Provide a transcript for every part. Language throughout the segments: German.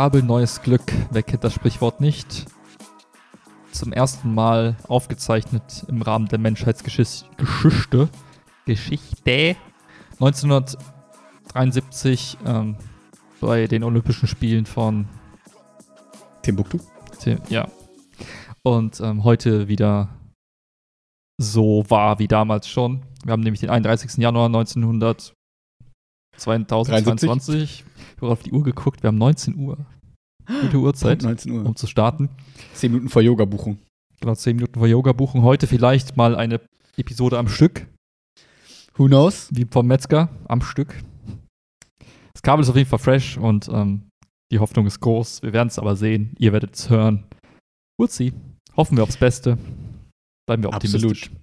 Kabel, neues Glück. Wer kennt das Sprichwort nicht? Zum ersten Mal aufgezeichnet im Rahmen der Menschheitsgeschichte. Geschichte. 1973 ähm, bei den Olympischen Spielen von Timbuktu. Tim- Ja. Und ähm, heute wieder so war wie damals schon. Wir haben nämlich den 31. Januar 1922. Ich habe auf die Uhr geguckt. Wir haben 19 Uhr. Gute Uhrzeit, 19 Uhr. um zu starten. 10 Minuten vor Yoga-Buchung. Genau, 10 Minuten vor Yoga-Buchung. Heute vielleicht mal eine Episode am Stück, Who knows? wie vom Metzger, am Stück. Das Kabel ist auf jeden Fall fresh und ähm, die Hoffnung ist groß. Wir werden es aber sehen. Ihr werdet es hören. Uzi. Hoffen wir aufs Beste. Bleiben wir optimistisch. Absolut.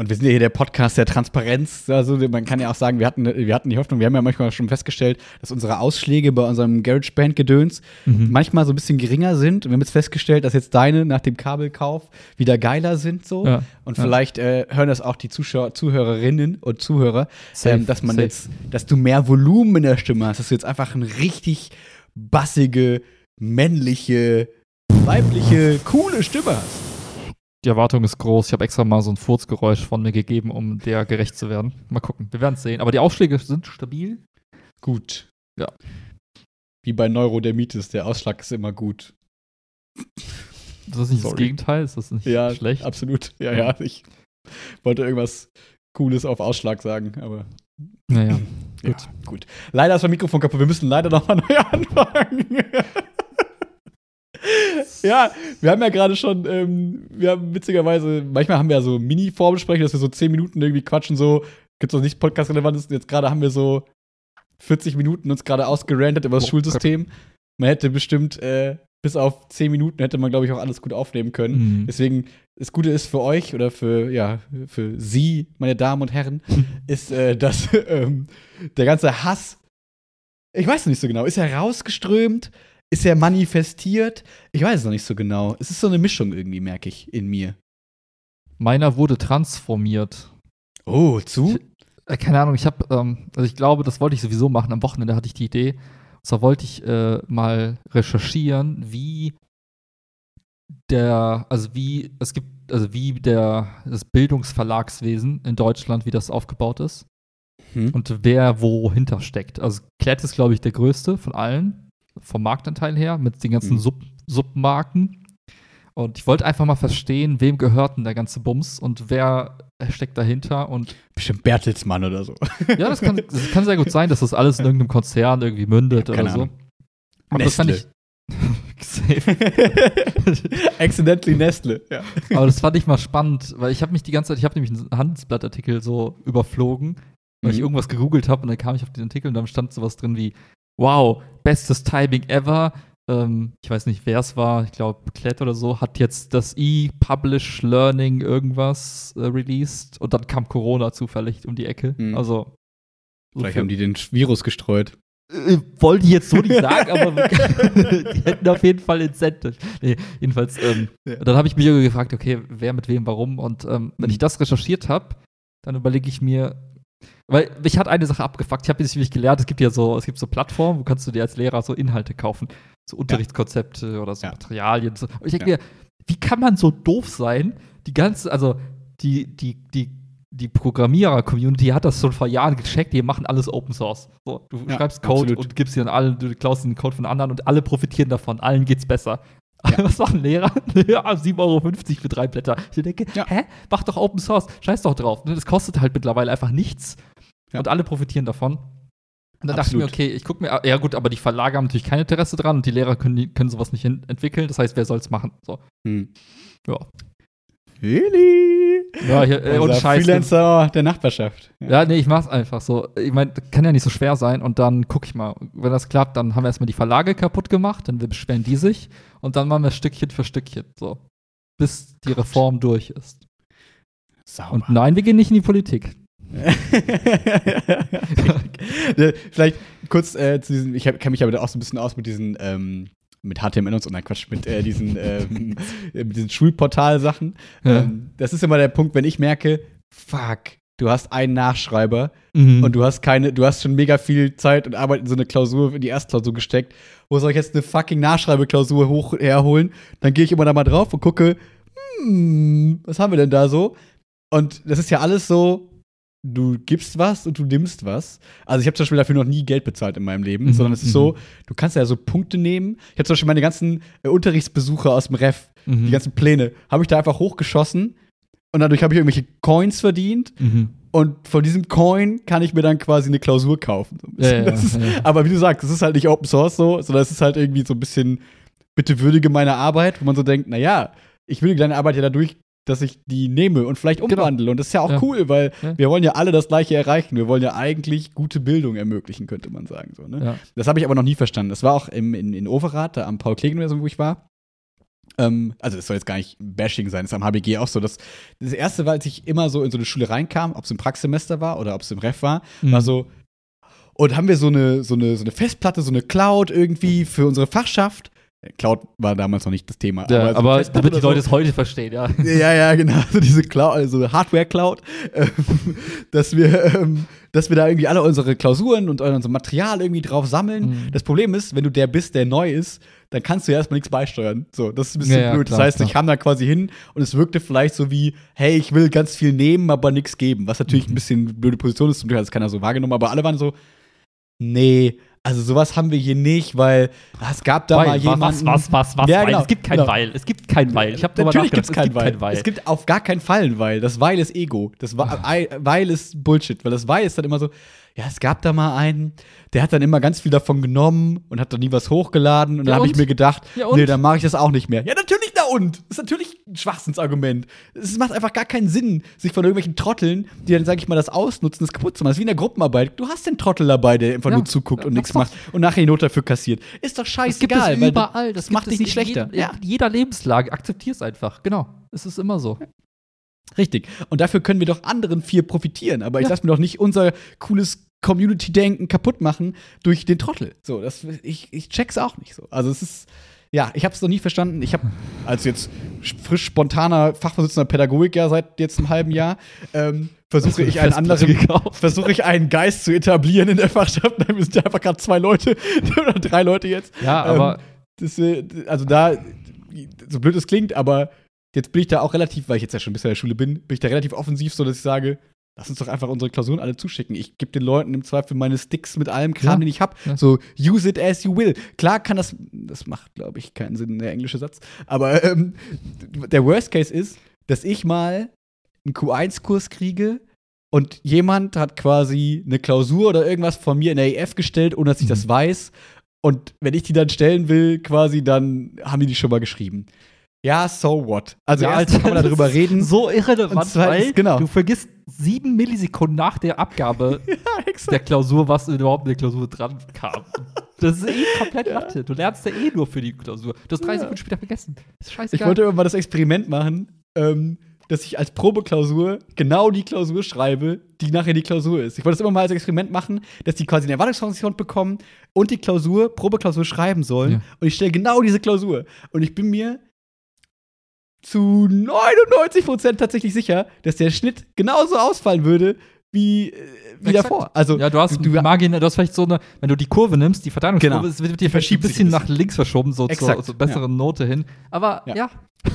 Und wir sind ja hier der Podcast der Transparenz. Also man kann ja auch sagen, wir hatten, wir hatten die Hoffnung, wir haben ja manchmal schon festgestellt, dass unsere Ausschläge bei unserem GarageBand-Gedöns Mhm. manchmal so ein bisschen geringer sind. Und wir haben jetzt festgestellt, dass jetzt deine nach dem Kabelkauf wieder geiler sind so. Ja, Und ja. vielleicht äh, hören das auch die Zuschauer, Zuhörerinnen und Zuhörer, Safe, ähm, dass man safe. jetzt, dass du mehr Volumen in der Stimme hast, dass du jetzt einfach eine richtig bassige, männliche, weibliche, coole Stimme hast. Die Erwartung ist groß. Ich habe extra mal so ein Furzgeräusch von mir gegeben, um der gerecht zu werden. Mal gucken. Wir werden es sehen. Aber die Ausschläge sind stabil. Gut. Ja. Wie bei Neurodermitis, der Ausschlag ist immer gut. Das ist nicht das Sorry. Gegenteil. Ist das nicht Ja, schlecht? absolut. Ja, ja. Ich wollte irgendwas Cooles auf Ausschlag sagen, aber Naja. gut. Ja, gut. Leider ist mein Mikrofon kaputt. Wir müssen leider nochmal neu anfangen. Ja, wir haben ja gerade schon, ähm, wir haben witzigerweise, manchmal haben wir ja so Mini-Vorbesprechungen, dass wir so 10 Minuten irgendwie quatschen, so, gibt's noch nichts Podcast-Relevantes. Jetzt gerade haben wir so 40 Minuten uns gerade ausgerantet über das Oh, Schulsystem. Man hätte bestimmt, äh, bis auf 10 Minuten hätte man, glaube ich, auch alles gut aufnehmen können. Mhm. Deswegen, das Gute ist für euch oder für, ja, für Sie, meine Damen und Herren, ist, äh, dass ähm, der ganze Hass, ich weiß noch nicht so genau, ist er rausgeströmt? Ist er manifestiert? Ich weiß es noch nicht so genau. Es ist so eine Mischung irgendwie, merke ich, in mir. Meiner wurde transformiert. Oh, zu? Äh, keine Ahnung, ich habe, ähm, also ich glaube, das wollte ich sowieso machen. Am Wochenende hatte ich die Idee. Und zwar wollte ich äh, mal recherchieren, wie der, also wie, es gibt, also wie der, das Bildungsverlagswesen in Deutschland, wie das aufgebaut ist Hm? und wer wohinter steckt. Also Klett ist, glaube ich, der größte von allen, vom Marktanteil her, mit den ganzen Mhm. Sub Submarken. Und ich wollte einfach mal verstehen, wem gehört denn der ganze Bums und wer steckt dahinter und Bestimmt Bertelsmann oder so. ja, das kann, das kann sehr gut sein, dass das alles in irgendeinem Konzern irgendwie mündet Ich oder so. Ahnung. Aber das fand ich. Accidentally Nestle, ja. Aber das fand ich mal spannend, weil ich habe mich die ganze Zeit, ich habe nämlich einen Handelsblattartikel so überflogen, weil ich Mhm. irgendwas gegoogelt habe und dann kam ich auf den Artikel und dann stand sowas drin wie, wow, bestes Timing ever. Ähm, ich weiß nicht, wer es war, ich glaube Klett oder so, hat jetzt das E-Publish Learning irgendwas äh, released und dann kam Corona zufällig um die Ecke. Mhm. Also so Vielleicht viel- haben die den Virus gestreut. Äh, wollte ich jetzt so nicht sagen, aber die hätten auf jeden Fall Incentive. Nee, jedenfalls, ähm, Ja. dann habe ich mich gefragt, okay, wer mit wem, warum. Und ähm, wenn Mhm. ich das recherchiert habe, dann überlege ich mir, weil mich hat eine Sache abgefuckt. Ich habe jetzt nämlich gelernt, es gibt ja so, es gibt so Plattformen, wo kannst du dir als Lehrer so Inhalte kaufen, so Unterrichtskonzepte oder so Ja. Materialien. So. Und ich denke Ja. mir, wie kann man so doof sein? Die ganze, also die, die, die, die Programmierer-Community hat das schon vor Jahren gecheckt, die machen alles Open Source. So, du Ja, schreibst Code absolut. und gibst dir an allen, du klaust den Code von anderen und alle profitieren davon, allen geht's besser. Was machen Lehrer? ja, 7,50 Euro für drei Blätter. Ich denke, Ja. hä? Mach doch Open Source, scheiß doch drauf. Ne, Das kostet halt mittlerweile einfach nichts. Ja. Und alle profitieren davon. Und dann dachte ich mir, Absolut. okay, ich gucke mir, ja gut, aber die Verlage haben natürlich kein Interesse dran und die Lehrer können, können sowas nicht entwickeln. Das heißt, wer soll's machen? So, Hm. ja. Willi! Ja, hier, äh, und Scheiß. Freelancer der Nachbarschaft. Ja, nee, ich mach's einfach so. Ich meine, kann ja nicht so schwer sein und dann guck ich mal. Wenn das klappt, dann haben wir erstmal die Verlage kaputt gemacht, dann beschweren die sich und dann machen wir Stückchen für Stückchen, so. Bis die Reform durch ist. Sauber. Und nein, wir gehen nicht in die Politik. Äh, Vielleicht kurz äh, zu diesem, ich kenne mich aber auch so ein bisschen aus mit diesen, ähm, mit HTML und so, nein, Quatsch, mit äh, diesen, ähm, äh, mit diesen Schulportal-Sachen. Ja. Ähm, das ist immer der Punkt, wenn ich merke, fuck, du hast einen Nachschreiber Mhm. und du hast keine, du hast schon mega viel Zeit und Arbeit in so eine Klausur, in die Erstklausur gesteckt. Wo soll ich jetzt eine fucking Nachschreibeklausur hoch herholen? Dann gehe ich immer da mal drauf und gucke, hm, was haben wir denn da so? Und das ist ja alles so, du gibst was und du nimmst was. Also ich habe zum Beispiel dafür noch nie Geld bezahlt in meinem Leben, Mhm, sondern es ist so, du kannst ja so Punkte nehmen. Ich habe zum Beispiel meine ganzen äh, Unterrichtsbesuche aus dem Ref, Mhm. die ganzen Pläne, habe ich da einfach hochgeschossen und dadurch habe ich irgendwelche Coins verdient Mhm. Und von diesem Coin kann ich mir dann quasi eine Klausur kaufen. So ein. Ja, ja, ist. Aber wie du sagst, es ist halt nicht Open Source so, sondern es ist halt irgendwie so ein bisschen, bitte würdige meine Arbeit, wo man so denkt, naja, ich würdige deine Arbeit ja dadurch, dass ich die nehme und vielleicht Genau. umwandle. Und das ist ja auch Ja. cool, weil Ja. wir wollen ja alle das Gleiche erreichen. Wir wollen ja eigentlich gute Bildung ermöglichen, könnte man sagen. So, ne? Ja. Das habe ich aber noch nie verstanden. Das war auch im, in, in Overath, da am paul klegen wo ich war. Ähm, also, das soll jetzt gar nicht Bashing sein, das ist am HBG auch so. Das, das erste war, als ich immer so in so eine Schule reinkam, ob es im Praxissemester war oder ob es im Ref war, Mhm. war so, und haben wir so eine, so, eine, so eine Festplatte, so eine Cloud irgendwie für unsere Fachschaft. Äh, Cloud war damals noch nicht das Thema. Ja, so eine aber damit die oder so. Leute es heute verstehen, ja. Ja, ja, genau. So diese Cloud, also Hardware-Cloud, ähm, dass wir, ähm, dass wir da irgendwie alle unsere Klausuren und unser Material irgendwie drauf sammeln. Mhm. Das Problem ist, wenn du der bist, der neu ist, dann kannst du ja erstmal nichts beisteuern. So, das ist ein bisschen Ja, blöd. klar, das heißt, klar. ich kam da quasi hin und es wirkte vielleicht so wie, hey, ich will ganz viel nehmen, aber nichts geben. Was natürlich Mhm. ein bisschen eine blöde Position ist, zum Glück hat es keiner so wahrgenommen, aber alle waren so, nee, also sowas haben wir hier nicht, weil es gab da mal Weil, jemanden. was, was, was, was, Ja, weil. genau, Es gibt kein genau. Weil. Es gibt kein Weil. Ich habe Natürlich nachgedacht. gibt's kein Weil. kein Weil. Es gibt auf gar keinen Fall ein Weil. Das Weil ist Ego. Das Weil ist Bullshit, weil das Weil ist dann immer so, ja, es gab da mal einen, der hat dann immer ganz viel davon genommen und hat dann nie was hochgeladen und Ja, dann habe ich mir gedacht, Ja, nee, dann mache ich das auch nicht mehr. Ja, natürlich, na und? Das ist natürlich ein Schwachsinnsargument. Es macht einfach gar keinen Sinn, sich von irgendwelchen Trotteln, die dann, sag ich mal, das ausnutzen, das kaputt zu machen. Das ist wie in der Gruppenarbeit. Du hast den Trottel dabei, der einfach Ja, nur zuguckt ja, und nichts macht und nachher die Not dafür kassiert. Ist doch Das scheißegal. gibt es weil überall. Das, gibt macht es dich nicht schlechter. jedem- In jeder Lebenslage. Akzeptier es einfach. Genau. Es ist immer so. Richtig. Und dafür können wir doch anderen vier profitieren. Aber ich Ja. lasse mir doch nicht unser cooles Community-Denken kaputt machen durch den Trottel. So, das, ich, ich check's auch nicht so. Also es ist, ja, ich habe es noch nie verstanden. Ich habe als jetzt frisch spontaner Fachvorsitzender Pädagogik ja seit jetzt einem halben Jahr ähm, versuche ich einen anderen versuche ich einen Geist zu etablieren in der Fachschaft. Nein, Wir sind ja einfach gerade zwei Leute oder drei Leute jetzt. Ja, aber Ähm, das, also da, so blöd es klingt, aber jetzt bin ich da auch relativ, weil ich jetzt ja schon ein bisschen in der Schule bin, bin ich da relativ offensiv, so dass ich sage, lass uns doch einfach unsere Klausuren alle zuschicken. Ich gebe den Leuten im Zweifel meine Sticks mit allem Kram, Ja. den ich habe. Ja. So, use it as you will. Klar kann das, das macht, glaube ich, keinen Sinn, der englische Satz. Aber ähm, der Worst Case ist, dass ich mal einen Q1-Kurs kriege und jemand hat quasi eine Klausur oder irgendwas von mir in der EF gestellt, ohne dass ich Mhm. das weiß. Und wenn ich die dann stellen will, quasi, dann haben die die schon mal geschrieben. Ja, so what? Also Ja, erstens kann man darüber reden. So irrelevant, zweitens, weil genau. du vergisst sieben Millisekunden nach der Abgabe ja, der Klausur, was überhaupt in der Klausur dran kam. Das ist eh komplett Latte. Du lernst ja eh nur für die Klausur. Du hast drei Ja. Sekunden später vergessen. Das ist Ich scheißegal. wollte irgendwann mal das Experiment machen, ähm, dass ich als Probeklausur genau die Klausur schreibe, die nachher die Klausur ist. Ich wollte das immer mal als Experiment machen, dass die quasi eine Erwartungshorizont bekommen und die Klausur, Probeklausur schreiben sollen. Ja. Und ich stelle genau diese Klausur. Und ich bin mir zu 99% tatsächlich sicher, dass der Schnitt genauso ausfallen würde wie, äh, wie Exakt. davor. Also, ja, du hast, du, Margin, du hast vielleicht so eine, wenn du die Kurve nimmst, die Verteilungskurve, Genau. es wird dir ein verschiebt sich bisschen ein nach links verschoben, so zur, Exakt, zur besseren Note hin. Aber Ja. ja.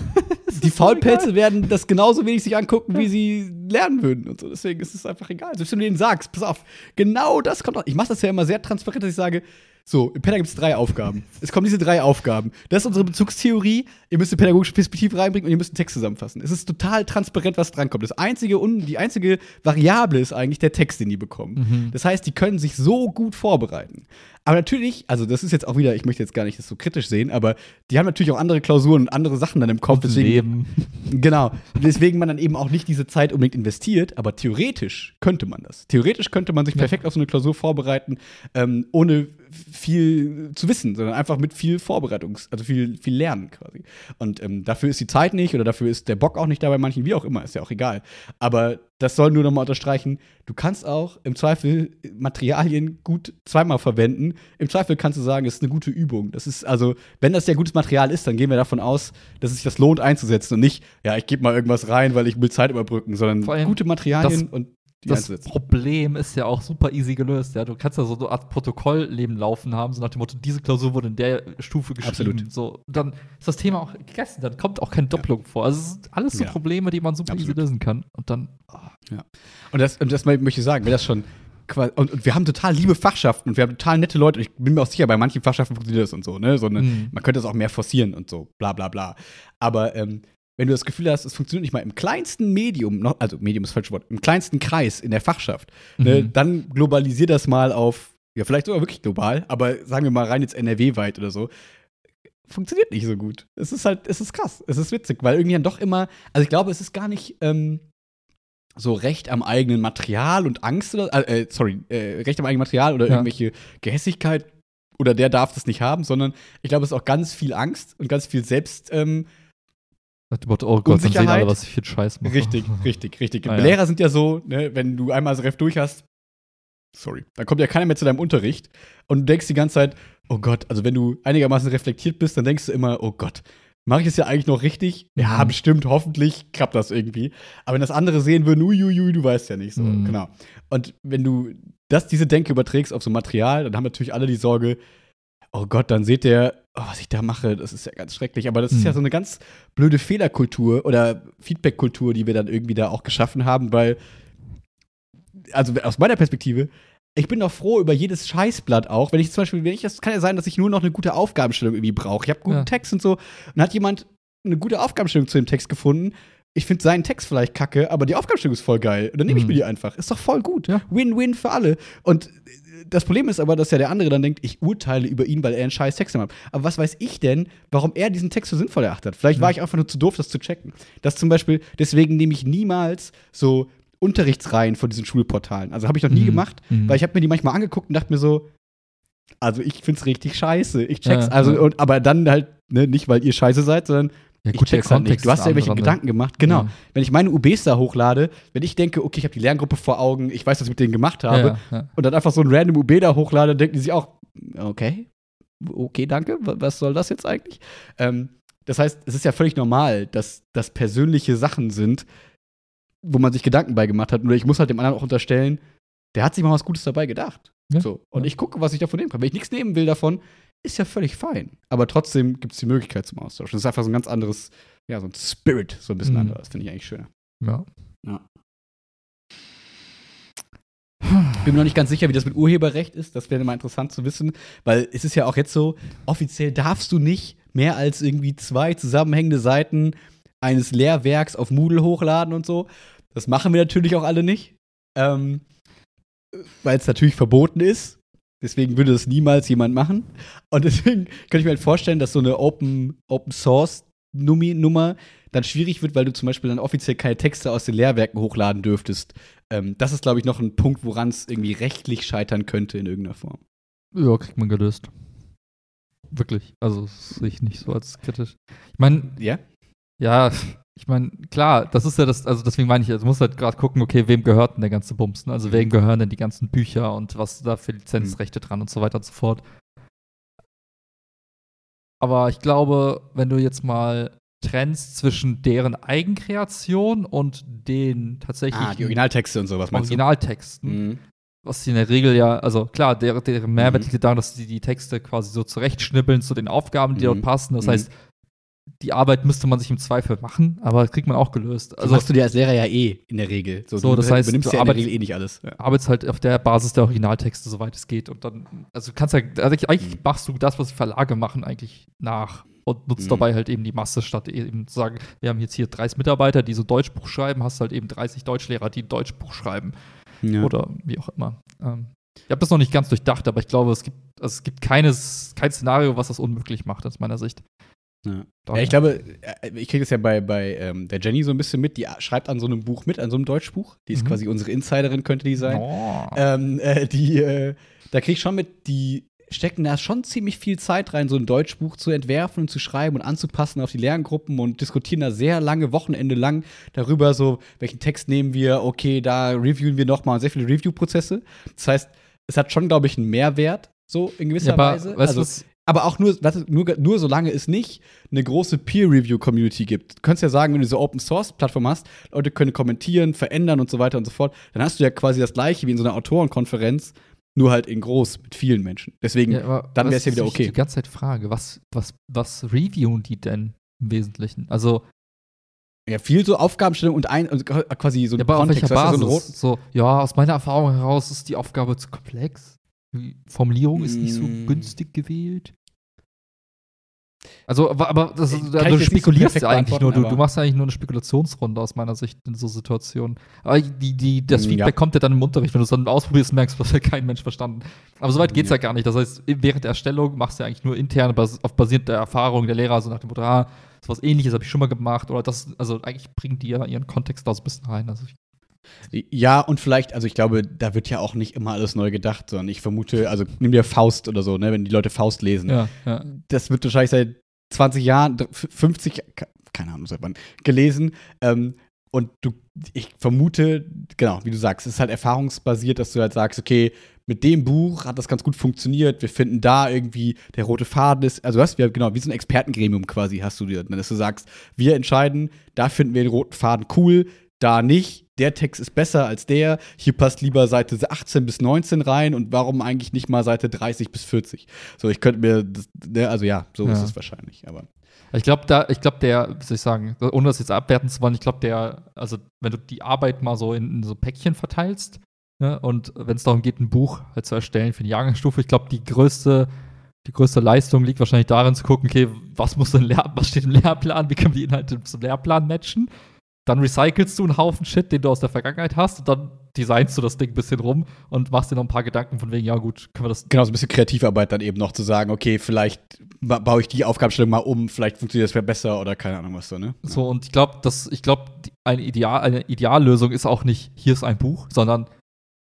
Die Faulpelze werden das genauso wenig sich angucken, wie sie lernen würden und so. Deswegen ist es einfach egal. Selbst wenn du denen sagst, pass auf, genau das kommt auch. Ich mache das ja immer sehr transparent, dass ich sage, so, im Penner gibt es drei Aufgaben. Es kommen diese drei Aufgaben. Das ist unsere Bezugstheorie. Ihr müsst eine pädagogische Perspektive reinbringen und ihr müsst einen Text zusammenfassen. Es ist total transparent, was drankommt. Das einzige, die einzige Variable ist eigentlich der Text, den die bekommen. Mhm. Das heißt, die können sich so gut vorbereiten. Aber natürlich, also das ist jetzt auch wieder, ich möchte jetzt gar nicht das so kritisch sehen, aber die haben natürlich auch andere Klausuren und andere Sachen dann im Kopf. Deswegen, Leben. Genau. Deswegen man dann eben auch nicht diese Zeit unbedingt investiert, aber theoretisch könnte man das. Theoretisch könnte man sich Ja. perfekt auf so eine Klausur vorbereiten, ähm, ohne viel zu wissen, sondern einfach mit viel Vorbereitungs-, also viel, viel Lernen quasi. Und ähm, dafür ist die Zeit nicht oder dafür ist der Bock auch nicht da bei manchen, wie auch immer, ist ja auch egal. Aber das soll nur nochmal unterstreichen, du kannst auch im Zweifel Materialien gut zweimal verwenden. Im Zweifel kannst du sagen, es ist eine gute Übung. Das ist also, wenn das ja gutes Material ist, dann gehen wir davon aus, dass es sich das lohnt einzusetzen und nicht, ja, ich gebe mal irgendwas rein, weil ich will Zeit überbrücken, sondern gute Materialien und das einzusetzen. Problem ist ja auch super easy gelöst. Ja, du kannst ja so eine Art Protokollleben laufen haben, so nach dem Motto, diese Klausur wurde in der Stufe geschrieben. Absolut. So, dann ist das Thema auch gegessen. Dann kommt auch keine Doppelung vor. Also es sind alles so Ja. Probleme, die man super Absolut. easy lösen kann. Und dann, ah, Und das, und das möchte ich sagen, wenn das schon und, und wir haben total liebe Fachschaften und wir haben total nette Leute. Ich bin mir auch sicher, bei manchen Fachschaften funktioniert das und so, ne? So eine, Mhm. Man könnte das auch mehr forcieren und so, bla bla bla. Aber ähm, wenn du das Gefühl hast, es funktioniert nicht mal im kleinsten Medium, noch, also Medium ist falsch Wort, im kleinsten Kreis in der Fachschaft, ne, Mhm. dann globalisier das mal auf, ja, vielleicht sogar wirklich global, aber sagen wir mal rein jetzt NRW-weit oder so. Funktioniert nicht so gut. Es ist halt, es ist krass, es ist witzig, weil irgendwie dann doch immer, also ich glaube, es ist gar nicht ähm, so Recht am eigenen Material und Angst oder, äh, äh, sorry, äh, Recht am eigenen Material oder Ja. irgendwelche Gehässigkeit oder der darf das nicht haben, sondern ich glaube, es ist auch ganz viel Angst und ganz viel Selbst, ähm, nach dem Motto, oh Gott, dann sehen alle, was ich für einen Scheiß mache. richtig, richtig, richtig. Ah, ja. Lehrer sind ja so, ne, wenn du einmal das Ref durch hast, sorry, dann kommt ja keiner mehr zu deinem Unterricht und du denkst die ganze Zeit, oh Gott, also wenn du einigermaßen reflektiert bist, dann denkst du immer, oh Gott, mache ich es ja eigentlich noch richtig? Ja, Mhm. bestimmt, hoffentlich klappt das irgendwie. Aber wenn das andere sehen würden, uiuiui, du weißt ja nicht so, Mhm. genau. Und wenn du das, diese Denke überträgst auf so Material, dann haben natürlich alle die Sorge, oh Gott, dann seht ihr, oh, was ich da mache, das ist ja ganz schrecklich. Aber das ist Mhm. ja so eine ganz blöde Fehlerkultur oder Feedbackkultur, die wir dann irgendwie da auch geschaffen haben, weil, also aus meiner Perspektive, ich bin doch froh über jedes Scheißblatt auch. Wenn ich zum Beispiel, wenn ich, das kann ja sein, dass ich nur noch eine gute Aufgabenstellung irgendwie brauche. Ich habe guten Ja. Text und so. Und hat jemand eine gute Aufgabenstellung zu dem Text gefunden. Ich finde seinen Text vielleicht kacke, aber die Aufgabenstellung ist voll geil. Und dann nehme ich Mhm. mir die einfach. Ist doch voll gut. Ja. Win-win für alle. Und äh, das Problem ist aber, dass ja der andere dann denkt, ich urteile über ihn, weil er einen scheiß Text hat. Aber was weiß ich denn, warum er diesen Text so sinnvoll erachtet hat? Vielleicht war ich einfach nur zu doof, das zu checken. Das zum Beispiel, deswegen nehme ich niemals so Unterrichtsreihen von diesen Schulportalen. Also habe ich noch nie Mhm. gemacht, Mhm. weil ich habe mir die manchmal angeguckt und dachte mir so, also ich find's richtig scheiße. Ich check's. Ja, also, ja. und, aber dann halt, ne, nicht weil ihr scheiße seid, sondern ja, ich der check's halt nicht. Du hast ja irgendwelche anderer, ne? Gedanken gemacht. Genau. Ja. Wenn ich meine UBs da hochlade, wenn ich denke, okay, ich habe die Lerngruppe vor Augen, ich weiß, was ich mit denen gemacht habe, Ja, und dann einfach so ein random UB da hochlade, denken die sich auch, okay, okay, danke, wa- was soll das jetzt eigentlich? Ähm, das heißt, es ist ja völlig normal, dass das persönliche Sachen sind, wo man sich Gedanken bei gemacht hat. Nur ich muss halt dem anderen auch unterstellen, der hat sich mal was Gutes dabei gedacht. Ja, So. Und ja. ich gucke, was ich davon nehmen kann. Wenn ich nichts nehmen will davon, ist ja völlig fein. Aber trotzdem gibt es die Möglichkeit zum Austausch. Das ist einfach so ein ganz anderes, ja, so ein Spirit, so ein bisschen Mhm. anderes. Finde ich eigentlich schöner. Ja. Ja. Bin mir noch nicht ganz sicher, wie das mit Urheberrecht ist. Das wäre mal interessant zu wissen, weil es ist ja auch jetzt so, offiziell darfst du nicht mehr als irgendwie zwei zusammenhängende Seiten eines Lehrwerks auf Moodle hochladen und so. Das machen wir natürlich auch alle nicht, ähm, weil es natürlich verboten ist. Deswegen würde das niemals jemand machen. Und deswegen könnte ich mir halt vorstellen, dass so eine Open, Open Source Nummer dann schwierig wird, weil du zum Beispiel dann offiziell keine Texte aus den Lehrwerken hochladen dürftest. Ähm, das ist, glaube ich, noch ein Punkt, woran es irgendwie rechtlich scheitern könnte in irgendeiner Form. Ja, kriegt man gelöst. Wirklich. Also, das sehe ich nicht so als kritisch. Ich meine, Ja? ja, ich meine, klar, das ist ja das, also deswegen meine ich, also du musst halt gerade gucken, okay, wem gehört denn der ganze Bums? Ne? Also, wem gehören denn die ganzen Bücher und was da für Lizenzrechte dran und so weiter und so fort. Aber ich glaube, wenn du jetzt mal trennst zwischen deren Eigenkreation und den tatsächlich Ah, die Originaltexte und sowas meinst Originaltexten, du? Mhm. was sie in der Regel ja, also klar, deren, deren Mehrwert Mhm. liegt darin, dass sie die Texte quasi so zurechtschnippeln zu den Aufgaben, die Mhm. dort passen. Das Mhm. heißt, die Arbeit müsste man sich im Zweifel machen, aber das kriegt man auch gelöst. Also Also machst du dir als Lehrer ja eh in der Regel. So, du das heißt, du ja in der Regel eh nicht alles. Ja. arbeitest halt auf der Basis der Originaltexte, soweit es geht. Und dann, also du kannst ja, also eigentlich Mhm. machst du das, was die Verlage machen, eigentlich nach und nutzt Mhm. dabei halt eben die Masse, statt eben zu sagen, wir haben jetzt hier 30 Mitarbeiter, die so Deutschbuch schreiben, hast halt eben 30 Deutschlehrer, die ein Deutschbuch schreiben. Ja. oder wie auch immer. Ähm, ich habe das noch nicht ganz durchdacht, aber ich glaube, es gibt, also es gibt keines, kein Szenario, was das unmöglich macht, aus meiner Sicht. Ja. Ja, ich glaube, äh, ich kriege das ja bei, bei ähm, der Jenny so ein bisschen mit. Die schreibt an so einem Buch mit, an so einem Deutschbuch. Die ist Mhm. quasi unsere Insiderin, könnte die sein. Oh. Ähm, äh, die, äh, da kriege ich schon mit, die stecken da schon ziemlich viel Zeit rein, so ein Deutschbuch zu entwerfen und zu schreiben und anzupassen auf die Lerngruppen und diskutieren da sehr lange, Wochenende lang darüber, so, welchen Text nehmen wir, okay, da reviewen wir nochmal, sehr viele Review-Prozesse. Das heißt, es hat schon, glaube ich, einen Mehrwert, so in gewisser Ja, aber Weise. weißt also, was? Aber auch nur, warte, nur, nur solange es nicht eine große Peer-Review-Community gibt. Du könntest ja sagen, wenn du so Open-Source-Plattform hast, Leute können kommentieren, verändern und so weiter und so fort, dann hast du ja quasi das gleiche wie in so einer Autorenkonferenz, nur halt in groß mit vielen Menschen. Deswegen, Ja, dann wäre es ja wieder okay. Die ganze Zeit Frage, was, was, was reviewen die denn im Wesentlichen? Also, Ja, viel so Aufgabenstellung und ein, und quasi so ja, ein aber auf welcher Basis? so So, ja, aus meiner Erfahrung heraus ist die Aufgabe zu komplex. Die Formulierung ist nicht so Mm. günstig gewählt. Also, aber, aber das, ich du so spekulierst ja eigentlich nur, du, du machst ja eigentlich nur eine Spekulationsrunde aus meiner Sicht in so Situationen. Aber die, die, das Mm, Feedback ja. kommt ja dann im Unterricht, wenn du es dann ausprobierst, merkst du, das hat kein Mensch verstanden. Aber soweit geht's ja. Ja. gar nicht. Das heißt, während der Erstellung machst du ja eigentlich nur intern, auf basierend der Erfahrung der Lehrer, so nach dem Motto, ah, sowas ähnliches habe ich schon mal gemacht. Oder das, also eigentlich bringen die ja ihren Kontext da so ein bisschen rein. Also ich, Ja, und vielleicht, also ich glaube, da wird ja auch nicht immer alles neu gedacht, sondern ich vermute, also nimm dir Faust oder so, ne, wenn die Leute Faust lesen. ja, ja. Das wird wahrscheinlich seit 20 Jahren, f- 50, ke- keine Ahnung, seit wann, gelesen. Ähm, und du, ich vermute, genau, wie du sagst, es ist halt erfahrungsbasiert, dass du halt sagst, okay, mit dem Buch hat das ganz gut funktioniert, wir finden da irgendwie, der rote Faden ist, also was, wir, genau, wie so ein Expertengremium quasi hast du dir, ne, dass du sagst, wir entscheiden, da finden wir den roten Faden cool, da nicht, der Text ist besser als der, hier passt lieber Seite 18 bis 19 rein und warum eigentlich nicht mal Seite 30 bis 40? So, ich könnte mir, das, ne, also ja, so ist Ja. es wahrscheinlich, aber. Ich glaube, da, ich glaube, der, wie soll ich sagen, ohne das jetzt abwerten zu wollen, ich glaube, der, also wenn du die Arbeit mal so in, in so Päckchen verteilst, ne, und wenn es darum geht, ein Buch halt zu erstellen für die Jahrgangsstufe, ich glaube, die größte, die größte Leistung liegt wahrscheinlich darin zu gucken, okay, was muss denn Lehr was steht im Lehrplan, wie können wir die Inhalte zum Lehrplan matchen? Dann recycelst du einen Haufen Shit, den du aus der Vergangenheit hast, und dann designst du das Ding ein bisschen rum und machst dir noch ein paar Gedanken von wegen, ja gut, können wir das Genau, so ein bisschen Kreativarbeit dann eben noch zu sagen, okay, vielleicht ba baue ich die Aufgabenstellung mal um, vielleicht funktioniert das besser oder keine Ahnung was so, ne? So, und ich glaube, dass, ich glaube, eine, Ideal, eine Ideallösung ist auch nicht, hier ist ein Buch, sondern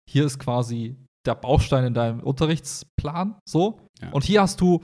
hier ist quasi der Baustein in deinem Unterrichtsplan, so. Ja. Und hier hast du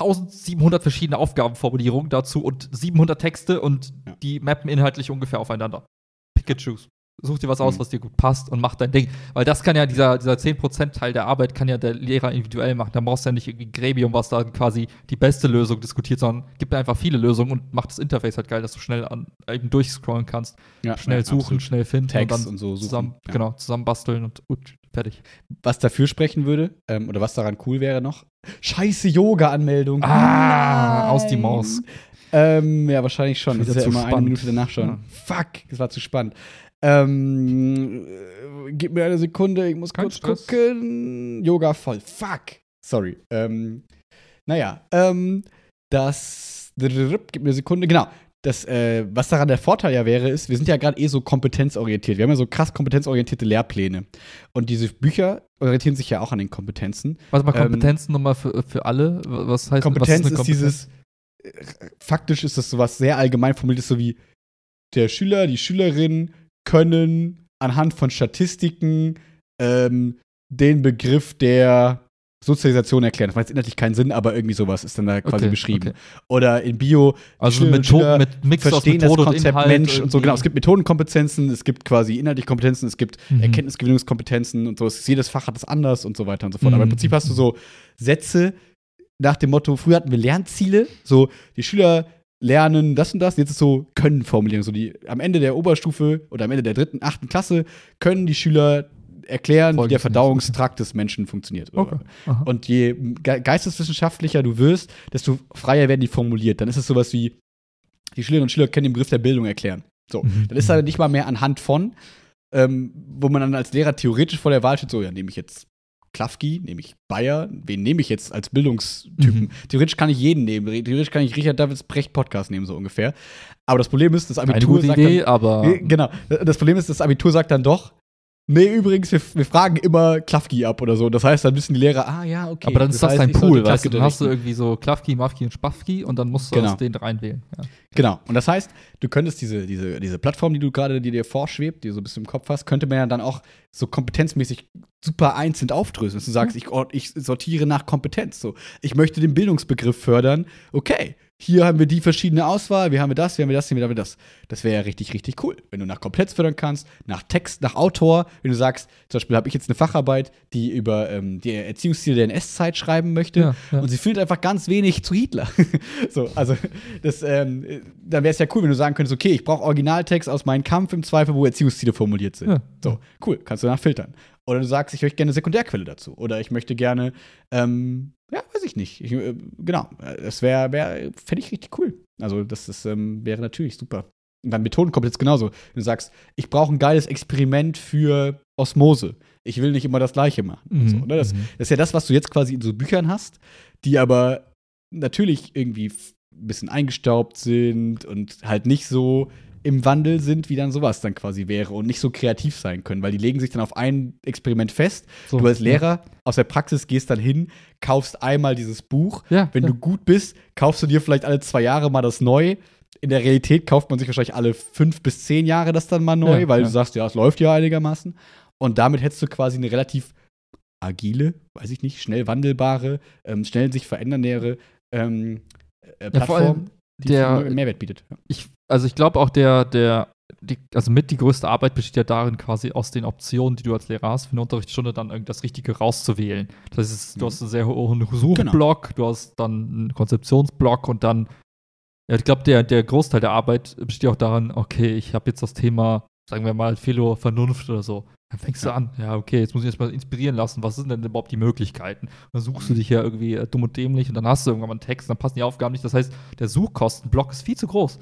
1700 verschiedene Aufgabenformulierungen dazu und 700 Texte und Ja. die mappen inhaltlich ungefähr aufeinander. Pick and choose. Such dir was aus, Mhm. was dir gut passt und mach dein Ding. Weil das kann ja, dieser, dieser 10%-Teil der Arbeit kann ja der Lehrer individuell machen. Da brauchst du ja nicht irgendwie ein Gremium, was da quasi die beste Lösung diskutiert, sondern gib mir einfach viele Lösungen und mach das Interface halt geil, dass du schnell an, eben durchscrollen kannst. Ja, Schnell ja, suchen, absolut. schnell finden Text und dann und so suchen, zusammen, genau, zusammenbasteln und gut, fertig. Was dafür sprechen würde, ähm, oder was daran cool wäre noch, scheiße Yoga-Anmeldung. Ah, aus die Maus. Ähm, ja, wahrscheinlich schon. Das ist ja immer eine spannend. Minute danach schon. Ja. Fuck, das war zu spannend. Ähm, äh, gib mir eine Sekunde, ich muss Kein kurz Stress. gucken. Yoga voll. Fuck. Sorry. Ähm, naja, ähm, das. Gib mir eine Sekunde. Genau. Das, äh, was daran der Vorteil ja wäre, ist, wir sind ja gerade eh so kompetenzorientiert. Wir haben ja so krass kompetenzorientierte Lehrpläne. Und diese Bücher orientieren sich ja auch an den Kompetenzen. Warte mal, Ähm, Kompetenzen nochmal für, für alle. Was heißt Kompetenz was ist, eine dieses, äh, faktisch ist das sowas sehr allgemein formuliert, so wie der Schüler, die Schülerin können anhand von Statistiken ähm, den Begriff der Sozialisation erklären. Das macht jetzt inhaltlich keinen Sinn, aber irgendwie sowas ist dann da quasi Okay, beschrieben. okay. Oder in Bio Also Methoden, mit Mix verstehen das Konzept Inhalt. Mensch und so. irgendwie. Genau, es gibt Methodenkompetenzen, es gibt quasi inhaltliche Kompetenzen, es gibt Mhm. Erkenntnisgewinnungskompetenzen und so. Es ist, jedes Fach hat das anders und so weiter und so fort. Aber im Mhm. Prinzip hast du so Sätze nach dem Motto, früher hatten wir Lernziele, so die Schüler lernen das und das, jetzt ist so Können-Formulierung. So die am Ende der Oberstufe oder am Ende der dritten, achten Klasse können die Schüler erklären, wie der Folgendes. Verdauungstrakt des Menschen funktioniert. Okay. Und je ge geisteswissenschaftlicher du wirst, desto freier werden die formuliert. Dann ist es sowas wie, die Schülerinnen und Schüler können den Begriff der Bildung erklären. So, Mhm. dann ist da nicht mal mehr anhand von, ähm, wo man dann als Lehrer theoretisch vor der Wahl steht, so, ja, nehme ich jetzt Klafki, nehme ich Bayer, wen nehme ich jetzt als Bildungstypen? Mhm. Theoretisch kann ich jeden nehmen, theoretisch kann ich Richard Davids Brecht Podcast nehmen, so ungefähr. Aber das Problem ist, das Eine Abitur gute sagt Idee, dann, aber Nee, Genau. Das Problem ist, das Abitur sagt dann doch, nee, übrigens, wir, wir fragen immer Klafki ab oder so. Das heißt, dann wissen die Lehrer, ah ja, okay. aber dann ist das, heißt, dein ich Pool, weißt du? Dann hast du irgendwie so Klafki, Mafki und Spafki und dann musst du Genau. aus denen reinwählen. Ja. Genau. Und das heißt, du könntest diese, diese, diese Plattform, die du gerade, die dir vorschwebt, die du so ein bisschen im Kopf hast, könnte man ja dann auch so kompetenzmäßig super einzeln aufdröseln. Dass du sagst, ich, or- ich sortiere nach Kompetenz. So, ich möchte den Bildungsbegriff fördern. Okay. Hier haben wir die verschiedene Auswahl, wir haben das, wir haben das, wir haben das. Das wäre ja richtig, richtig cool, wenn du nach komplett fördern kannst, nach Text, nach Autor, wenn du sagst, zum Beispiel habe ich jetzt eine Facharbeit, die über ähm, die Erziehungsziele der NS-Zeit schreiben möchte Ja, ja. und sie findet einfach ganz wenig zu Hitler. so, also das, ähm, dann wäre es ja cool, wenn du sagen könntest, okay, ich brauche Originaltext aus meinem Kampf im Zweifel, wo Erziehungsziele formuliert sind. Ja. So, cool, kannst du nachfiltern. Oder du sagst, ich möchte gerne eine Sekundärquelle dazu. Oder ich möchte gerne, ähm, ja, weiß ich nicht. Ich, äh, genau, das wäre, wär, fände ich richtig cool. Also, das ist, ähm, wäre natürlich super. Und dann Methoden kommt jetzt genauso. Wenn du sagst, ich brauche ein geiles Experiment für Osmose. Ich will nicht immer das Gleiche machen. Mhm. So, ne? das, Mhm. das ist ja das, was du jetzt quasi in so Büchern hast, die aber natürlich irgendwie ein bisschen eingestaubt sind und halt nicht so im Wandel sind, wie dann sowas dann quasi wäre und nicht so kreativ sein können, weil die legen sich dann auf ein Experiment fest. So, du als ja. Lehrer aus der Praxis gehst dann hin, kaufst einmal dieses Buch. Ja, Wenn ja. du gut bist, kaufst du dir vielleicht alle zwei Jahre mal das neu. In der Realität kauft man sich wahrscheinlich alle fünf bis zehn Jahre das dann mal neu, Ja, weil ja. du sagst, ja, es läuft ja einigermaßen. Und damit hättest du quasi eine relativ agile, weiß ich nicht, schnell wandelbare, ähm, schnell sich verändernde ähm, äh, Ja, Plattform, die der- Mehrwert bietet. Ja. ich, also ich glaube auch der, der, die, also mit die größte Arbeit besteht ja darin, quasi aus den Optionen, die du als Lehrer hast, für eine Unterrichtsstunde dann irgend das Richtige rauszuwählen. Das heißt, es- Mhm. du hast einen sehr hohen Suchblock, du hast dann einen Konzeptionsblock und dann, ja, ich glaube, der, der Großteil der Arbeit besteht auch daran, okay, ich habe jetzt das Thema, sagen wir mal, Philo, Vernunft oder so. Dann fängst Ja. du an, ja, okay, jetzt muss ich erstmal inspirieren lassen, was sind denn überhaupt die Möglichkeiten? Und dann suchst du Mhm. dich ja irgendwie äh, dumm und dämlich und dann hast du irgendwann mal einen Text, dann passen die Aufgaben nicht. Das heißt, der Suchkostenblock ist viel zu groß.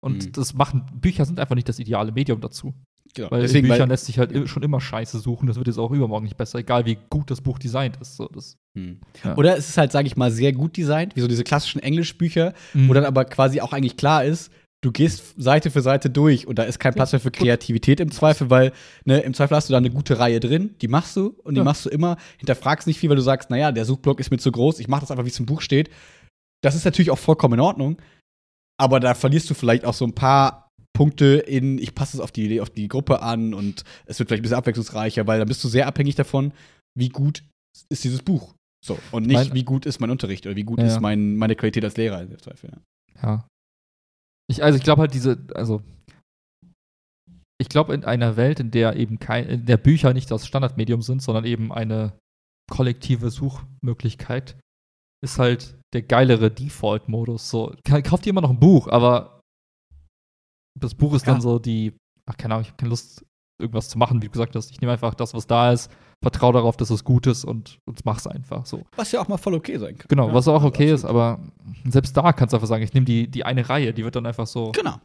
Und Mhm. das machen, Bücher sind einfach nicht das ideale Medium dazu. Genau. Weil Deswegen, in Büchern weil, lässt sich halt schon immer Scheiße suchen. Das wird jetzt auch übermorgen nicht besser, egal wie gut das Buch designt ist. So, das, Hm. Ja. Oder es ist halt, sage ich mal, sehr gut designt, wie so diese klassischen Englischbücher, Mhm. wo dann aber quasi auch eigentlich klar ist, du gehst Seite für Seite durch und da ist kein Platz mehr für Kreativität im Zweifel, weil ne, im Zweifel hast du da eine gute Reihe drin, die machst du und die Ja. machst du immer, hinterfragst nicht viel, weil du sagst, naja, der Suchblock ist mir zu groß, ich mach das einfach, wie es im Buch steht. Das ist natürlich auch vollkommen in Ordnung, aber da verlierst du vielleicht auch so ein paar Punkte in, ich passe es auf die, auf die Gruppe an und es wird vielleicht ein bisschen abwechslungsreicher, weil dann bist du sehr abhängig davon, wie gut ist dieses Buch. So, und nicht, Mein- wie gut ist mein Unterricht oder wie gut Ja, ist mein, meine Qualität als Lehrer im Zweifel. Ja. Ja. Ich, also ich glaube halt diese, also ich glaube in einer Welt, in der eben kein, in der Bücher nicht das Standardmedium sind, sondern eben eine kollektive Suchmöglichkeit, ist halt der geilere Default-Modus. So, Ka- kauft ihr immer noch ein Buch, aber das Buch ist Ja. dann so die, ach keine Ahnung, ich habe keine Lust, irgendwas zu machen, wie du gesagt hast. Ich nehme einfach das, was da ist, vertraue darauf, dass es gut ist und, und mach's einfach so. Was ja auch mal voll okay sein kann. Genau, ja, was auch also okay ist, aber selbst da kannst du einfach sagen, ich nehme die, die eine Reihe, die wird dann einfach so. Genau.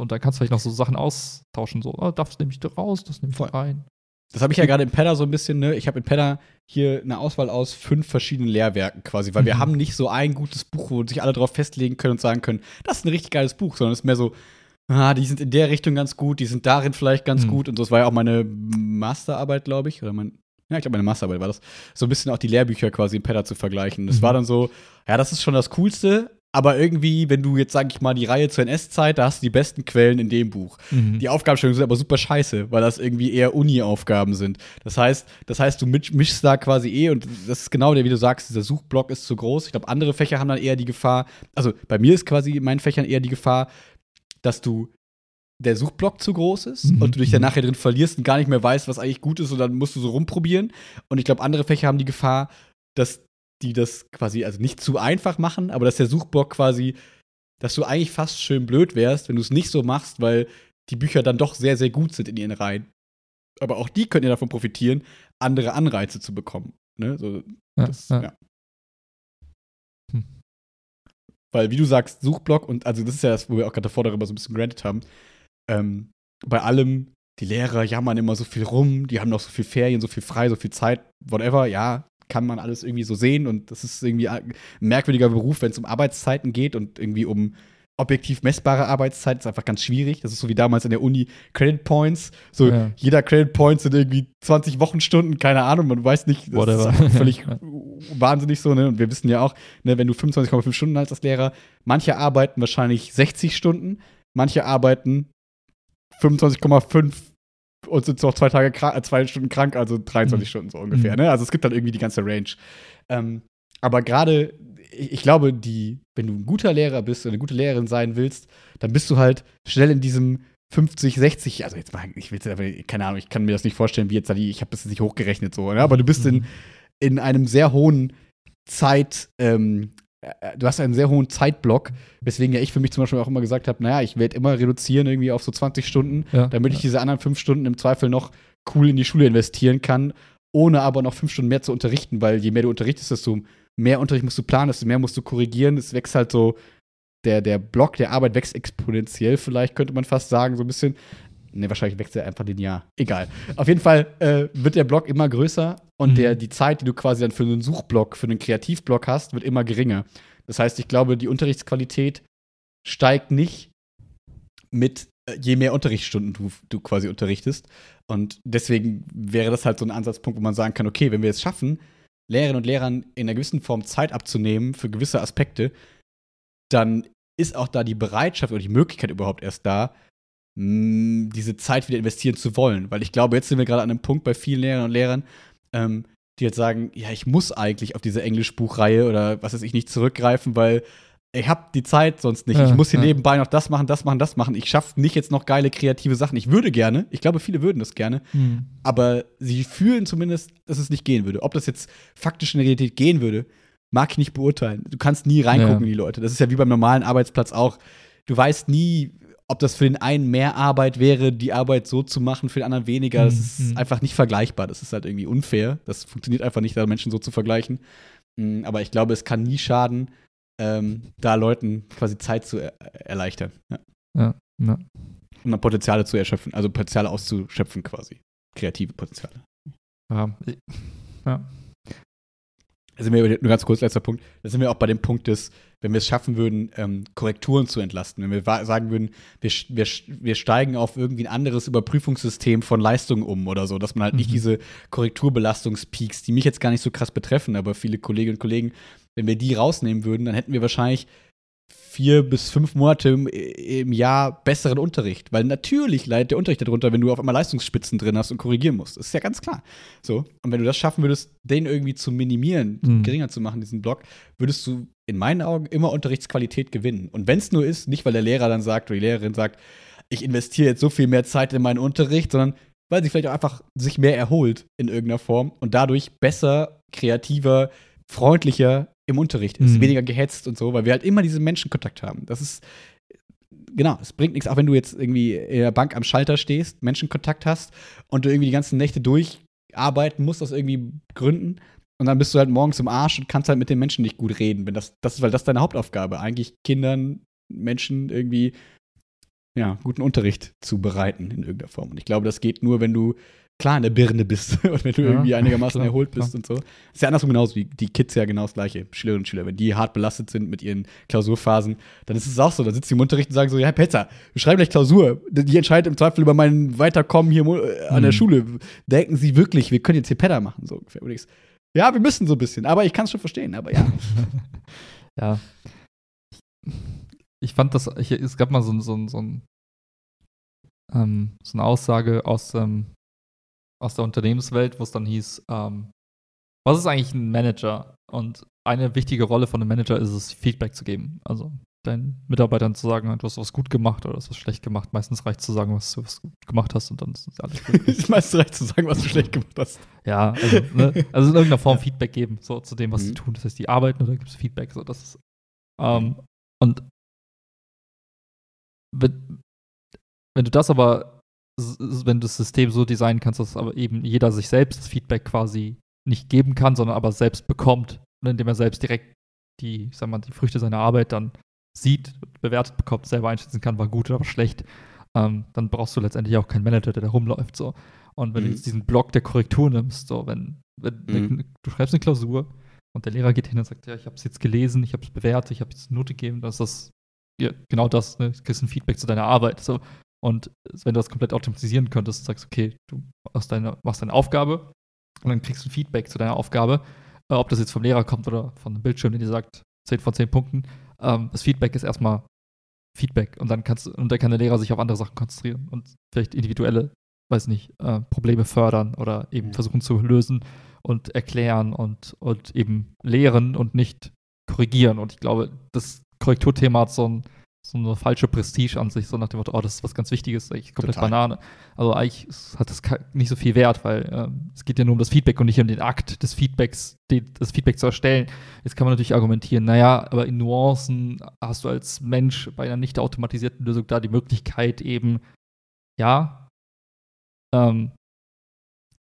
Und dann kannst du vielleicht noch so Sachen austauschen, so, oh, das nehme ich da raus, das nehme ich Voll. rein. Das habe ich ja gerade in Pedda so ein bisschen, ne? Ich habe in Pedda hier eine Auswahl aus fünf verschiedenen Lehrwerken quasi, weil wir Mhm. haben nicht so ein gutes Buch, wo sich alle drauf festlegen können und sagen können, das ist ein richtig geiles Buch, sondern es ist mehr so, ah, die sind in der Richtung ganz gut, die sind darin vielleicht ganz Mhm. gut und das war ja auch meine Masterarbeit, glaube ich, oder mein ja, ich glaube, meine Masterarbeit war das, so ein bisschen auch die Lehrbücher quasi in Pedda zu vergleichen. Das Mhm. war dann so, ja, das ist schon das Coolste, aber irgendwie, wenn du jetzt, sag ich mal, die Reihe zur NS-Zeit, da hast du die besten Quellen in dem Buch. Mhm. Die Aufgabenstellungen sind aber super scheiße, weil das irgendwie eher Uni-Aufgaben sind. Das heißt, das heißt, du misch- mischst da quasi eh und das ist genau der, wie du sagst, dieser Suchblock ist zu groß. Ich glaube, andere Fächer haben dann eher die Gefahr, also bei mir ist quasi in meinen Fächern eher die Gefahr, dass du der Suchblock zu groß ist Mhm. und du dich dann Mhm. nachher drin verlierst und gar nicht mehr weißt, was eigentlich gut ist und dann musst du so rumprobieren. Und ich glaube, andere Fächer haben die Gefahr, dass die das quasi also nicht zu einfach machen, aber dass der Suchblock quasi, dass du eigentlich fast schön blöd wärst, wenn du es nicht so machst, weil die Bücher dann doch sehr, sehr gut sind in ihren Reihen. Aber auch die können ja davon profitieren, andere Anreize zu bekommen. Ne? So, ja, das, ja. ja. Hm. Weil, wie du sagst, Suchblock und, also das ist ja das, wo wir auch gerade davor darüber so ein bisschen granted haben, ähm, bei allem, die Lehrer jammern immer so viel rum, die haben noch so viel Ferien, so viel frei, so viel Zeit, whatever, ja, kann man alles irgendwie so sehen und das ist irgendwie ein merkwürdiger Beruf, wenn es um Arbeitszeiten geht und irgendwie um objektiv messbare Arbeitszeit ist einfach ganz schwierig. Das ist so wie damals in der Uni Credit Points. So Ja. jeder Credit Point sind irgendwie 20 Wochenstunden, keine Ahnung, man weiß nicht, das Whatever. ist völlig wahnsinnig so, ne? Und wir wissen ja auch, ne, wenn du 25,5 Stunden hast als Lehrer, manche arbeiten wahrscheinlich 60 Stunden, manche arbeiten 25,5 und sind noch zwei Tage krank, äh, zwei Stunden krank, also 23 Mhm. Stunden so ungefähr, Mhm. ne? Also es gibt dann irgendwie die ganze Range. Ähm, aber gerade ich, ich glaube, die, wenn du ein guter Lehrer bist oder eine gute Lehrerin sein willst, dann bist du halt schnell in diesem 50, 60, also jetzt mal, ich will aber, keine Ahnung, ich kann mir das nicht vorstellen, wie jetzt ich habe das jetzt nicht hochgerechnet so, ne? aber du bist in, Mhm. in einem sehr hohen Zeit, ähm, äh, du hast einen sehr hohen Zeitblock, weswegen ja ich für mich zum Beispiel auch immer gesagt habe, naja, ich werde immer reduzieren irgendwie auf so 20 Stunden, Ja, damit ich ja. diese anderen fünf Stunden im Zweifel noch cool in die Schule investieren kann, ohne aber noch fünf Stunden mehr zu unterrichten, weil je mehr du unterrichtest, desto mehr Unterricht musst du planen, desto mehr musst du korrigieren. Es wächst halt so, der, der Block der Arbeit wächst exponentiell, vielleicht könnte man fast sagen, so ein bisschen. Ne, wahrscheinlich wächst er einfach linear. Egal. Auf jeden Fall äh, wird der Block immer größer und Mhm. der, die Zeit, die du quasi dann für einen Suchblock, für einen Kreativblock hast, wird immer geringer. Das heißt, ich glaube, die Unterrichtsqualität steigt nicht mit äh, je mehr Unterrichtsstunden du, du quasi unterrichtest. Und deswegen wäre das halt so ein Ansatzpunkt, wo man sagen kann, okay, wenn wir es schaffen, Lehrerinnen und Lehrern in einer gewissen Form Zeit abzunehmen für gewisse Aspekte, dann ist auch da die Bereitschaft oder die Möglichkeit überhaupt erst da, diese Zeit wieder investieren zu wollen. Weil ich glaube, jetzt sind wir gerade an einem Punkt bei vielen Lehrerinnen und Lehrern, ähm, die jetzt sagen, ja, ich muss eigentlich auf diese Englischbuchreihe oder was weiß ich nicht zurückgreifen, weil ich habe die Zeit sonst nicht. Ja, ich muss hier ja. nebenbei noch das machen, das machen, das machen. Ich schaffe nicht jetzt noch geile kreative Sachen. Ich würde gerne, ich glaube, viele würden das gerne, Mhm. aber sie fühlen zumindest, dass es nicht gehen würde. Ob das jetzt faktisch in der Realität gehen würde, mag ich nicht beurteilen. Du kannst nie reingucken Ja. in die Leute. Das ist ja wie beim normalen Arbeitsplatz auch. Du weißt nie, ob das für den einen mehr Arbeit wäre, die Arbeit so zu machen, für den anderen weniger. Das ist mhm. einfach nicht vergleichbar. Das ist halt irgendwie unfair. Das funktioniert einfach nicht, da Menschen so zu vergleichen. Mm, Aber ich glaube, es kann nie schaden, ähm, da Leuten quasi Zeit zu er erleichtern. Ja. Ja, ja. Um dann Potenziale zu erschöpfen, also Potenziale auszuschöpfen quasi. Kreative Potenziale. Ja, ja. Da sind wir, nur ganz kurz, letzter Punkt, da sind wir auch bei dem Punkt des, wenn wir es schaffen würden, ähm, Korrekturen zu entlasten, wenn wir sagen würden, wir, wir, wir steigen auf irgendwie ein anderes Überprüfungssystem von Leistungen um oder so, dass man halt nicht Mhm. diese Korrekturbelastungspeaks, die mich jetzt gar nicht so krass betreffen, aber viele Kolleginnen und Kollegen, wenn wir die rausnehmen würden, dann hätten wir wahrscheinlich vier bis fünf Monate im, im Jahr besseren Unterricht. Weil natürlich leidet der Unterricht darunter, wenn du auf einmal Leistungsspitzen drin hast und korrigieren musst. Das ist ja ganz klar. So. Und wenn du das schaffen würdest, den irgendwie zu minimieren, Mhm. geringer zu machen, diesen Block, würdest du in meinen Augen immer Unterrichtsqualität gewinnen. Und wenn es nur ist, nicht weil der Lehrer dann sagt oder die Lehrerin sagt, ich investiere jetzt so viel mehr Zeit in meinen Unterricht, sondern weil sie vielleicht auch einfach sich mehr erholt in irgendeiner Form und dadurch besser, kreativer, freundlicher im Unterricht ist, Mhm. weniger gehetzt und so, weil wir halt immer diesen Menschenkontakt haben. Das ist genau, es bringt nichts, auch wenn du jetzt irgendwie in der Bank am Schalter stehst, Menschenkontakt hast und du irgendwie die ganzen Nächte durcharbeiten musst aus irgendwie Gründen und dann bist du halt morgens im Arsch und kannst halt mit den Menschen nicht gut reden, wenn das das ist weil das ist deine Hauptaufgabe, eigentlich Kindern, Menschen irgendwie ja, guten Unterricht zu bereiten in irgendeiner Form. Und ich glaube, das geht nur, wenn du klar in der Birne bist und wenn du Ja, irgendwie einigermaßen klar, erholt bist klar. und so. Ist ja andersrum genauso, wie die Kids ja genau das gleiche, Schülerinnen und Schüler. Wenn die hart belastet sind mit ihren Klausurphasen, dann ist es auch so. Da sitzen die im Unterricht und sagen so, ja, Petzer, wir schreiben gleich Klausur. Die entscheidet im Zweifel über mein Weiterkommen hier äh, an der Mhm. Schule. Denken Sie wirklich, wir können jetzt hier Pedder machen, so ungefähr. So, ja, wir müssen so ein bisschen, aber ich kann es schon verstehen, aber ja. ja. Ich fand das, ich, es gab mal so, so, so, ein, ähm, so eine Aussage aus, ähm, aus der Unternehmenswelt, wo es dann hieß, ähm, was ist eigentlich ein Manager? Und eine wichtige Rolle von einem Manager ist es, Feedback zu geben. Also deinen Mitarbeitern zu sagen, du hast was gut gemacht oder du hast was schlecht gemacht. Meistens reicht zu sagen, was du was gut gemacht hast und dann ist alles gut. ist meistens recht zu sagen, was du schlecht gemacht hast. Ja, also, ne, also in irgendeiner Form Feedback geben, so zu dem, was Mhm. sie tun. Das heißt, die arbeiten oder gibt es Feedback, so das ist. Ähm, und wenn, wenn du das aber, wenn du das System so designen kannst, dass aber eben jeder sich selbst das Feedback quasi nicht geben kann, sondern aber selbst bekommt, indem er selbst direkt die, sag mal, die Früchte seiner Arbeit dann sieht, bewertet bekommt, selber einschätzen kann, war gut oder war schlecht, ähm, dann brauchst du letztendlich auch keinen Manager, der da rumläuft. So. Und wenn du Mhm. jetzt diesen Block der Korrektur nimmst, so, wenn, wenn Mhm. du schreibst eine Klausur und der Lehrer geht hin und sagt, ja, ich habe es jetzt gelesen, ich habe es bewertet, ich habe jetzt eine Note gegeben, das ist das, ja, genau das, ne? du kriegst ein Feedback zu deiner Arbeit. So. Und wenn du das komplett automatisieren könntest, sagst, okay, du machst deine, machst deine Aufgabe und dann kriegst du ein Feedback zu deiner Aufgabe, äh, ob das jetzt vom Lehrer kommt oder von einem Bildschirm, der dir sagt, 10 von 10 Punkten. Ähm, das Feedback ist erstmal Feedback und dann kannst und dann kann der Lehrer sich auf andere Sachen konzentrieren und vielleicht individuelle, weiß nicht, äh, Probleme fördern oder eben Mhm. versuchen zu lösen und erklären und, und eben lehren und nicht korrigieren. Und ich glaube, das Korrekturthema hat so, ein, so eine falsche Prestige an sich, so nach dem Motto, oh, das ist was ganz Wichtiges, eigentlich komplett Total. Banane. Also eigentlich hat das nicht so viel Wert, weil ähm, es geht ja nur um das Feedback und nicht um den Akt des Feedbacks, den, das Feedback zu erstellen. Jetzt kann man natürlich argumentieren, naja, aber in Nuancen hast du als Mensch bei einer nicht automatisierten Lösung da die Möglichkeit eben, ja, ähm,